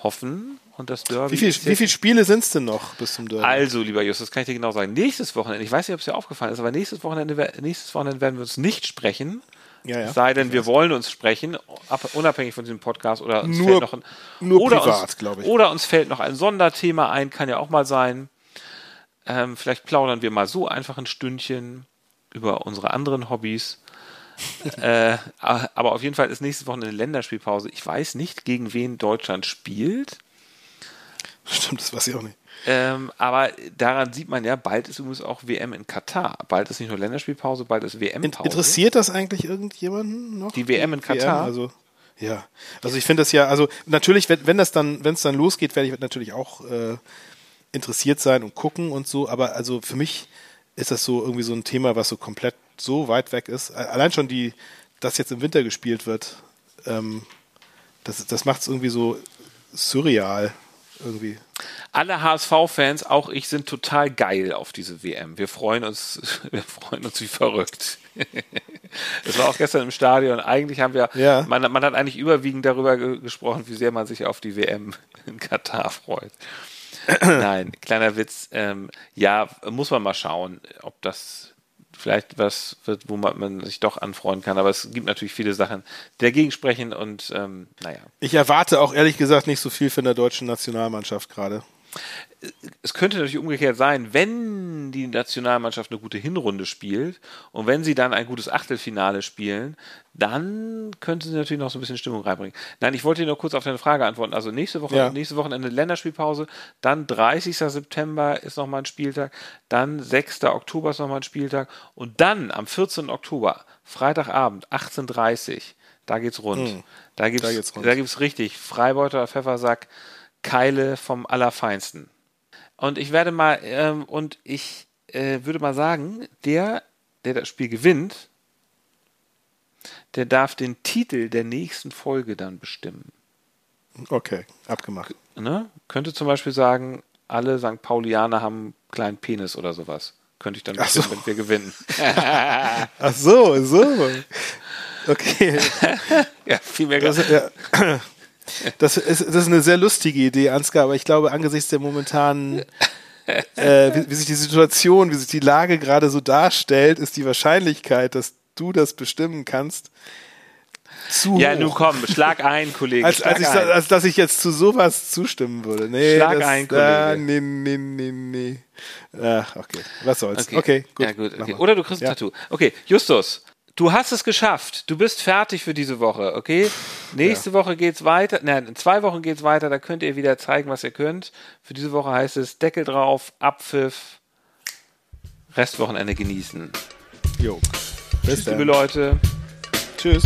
hoffen. Und das Derby Wie, viel, wie viele Spiele sind es denn noch bis zum Derby? Also, lieber Justus, das kann ich dir genau sagen. Nächstes Wochenende, ich weiß nicht, ob es dir aufgefallen ist, aber nächstes Wochenende, nächstes Wochenende werden wir uns nicht sprechen. Ja, ja. Es sei denn, wir wollen uns sprechen, ab, unabhängig von diesem Podcast oder uns Nur- fällt noch ein, nur oder privat, glaube ich. Oder uns fällt noch ein Sonderthema ein, kann ja auch mal sein. Ähm, vielleicht plaudern wir mal so einfach ein Stündchen über unsere anderen Hobbys. äh, aber auf jeden Fall ist nächste Woche eine Länderspielpause. Ich weiß nicht, gegen wen Deutschland spielt. Stimmt, das weiß ich auch nicht. Ähm, aber daran sieht man ja, bald ist übrigens auch WM in Katar. Bald ist nicht nur Länderspielpause, bald ist In, WM-Pause. interessiert das eigentlich irgendjemanden noch? Die WM in Katar? also, ja. Also ich finde das ja, also natürlich, wenn, wenn das dann, wenn es dann losgeht, werde ich natürlich auch äh, interessiert sein und gucken und so, aber also für mich ist das so irgendwie so ein Thema, was so komplett so weit weg ist. Allein schon die, dass jetzt im Winter gespielt wird, ähm, das, das macht es irgendwie so surreal irgendwie. Alle HSV-Fans, auch ich, sind total geil auf diese WM. Wir freuen uns, wir freuen uns wie verrückt. Das war auch gestern im Stadion. Eigentlich haben wir, Ja. man, man hat eigentlich überwiegend darüber ge gesprochen, wie sehr man sich auf die WM in Katar freut. Nein, kleiner Witz. Ähm, ja, muss man mal schauen, ob das vielleicht was wird, wo man, sich doch anfreunden kann. Aber es gibt natürlich viele Sachen, die dagegen sprechen und ähm, naja. Ich erwarte auch ehrlich gesagt nicht so viel von der deutschen Nationalmannschaft gerade es könnte natürlich umgekehrt sein, wenn die Nationalmannschaft eine gute Hinrunde spielt und wenn sie dann ein gutes Achtelfinale spielen, dann könnte sie natürlich noch so ein bisschen Stimmung reinbringen. Nein, ich wollte dir nur kurz auf deine Frage antworten. Also nächste Woche, ja. nächste Wochenende Länderspielpause, dann 30. September ist nochmal ein Spieltag, dann 6. Oktober ist nochmal ein Spieltag und dann am 14. Oktober, Freitagabend, 18.30 da geht's rund. Hm, da gibt's, da geht's, rund. da gibt's richtig Freibeuter, Pfeffersack, Keile vom Allerfeinsten. Und ich werde mal, ähm, und ich äh, würde mal sagen, der, der das Spiel gewinnt, der darf den Titel der nächsten Folge dann bestimmen. Okay, abgemacht. Ne? Könnte zum Beispiel sagen, alle St. Paulianer haben einen kleinen Penis oder sowas. Könnte ich dann bestimmen, so. wenn wir gewinnen. Ach so, so. Okay. ja, viel mehr. Das, ja. Das ist, das ist eine sehr lustige Idee, Ansgar, aber ich glaube, angesichts der momentanen, äh, wie, wie sich die Situation, wie sich die Lage gerade so darstellt, ist die Wahrscheinlichkeit, dass du das bestimmen kannst, zu Ja, nun komm, schlag ein, Kollege. als, als, ich, als dass ich jetzt zu sowas zustimmen würde. Nee, schlag das, ein, Kollege. Ah, nee, nee, nee, nee. Ach, okay, was soll's. Okay, okay gut. Ja, gut okay. Oder du kriegst ein ja. Tattoo. Okay, Justus. Du hast es geschafft. Du bist fertig für diese Woche, okay? Nächste ja. Woche geht's weiter. Nein, in zwei Wochen geht's weiter. Da könnt ihr wieder zeigen, was ihr könnt. Für diese Woche heißt es Deckel drauf, Abpfiff, Restwochenende genießen. Jo. Bis Tschüss, liebe Leute. Tschüss.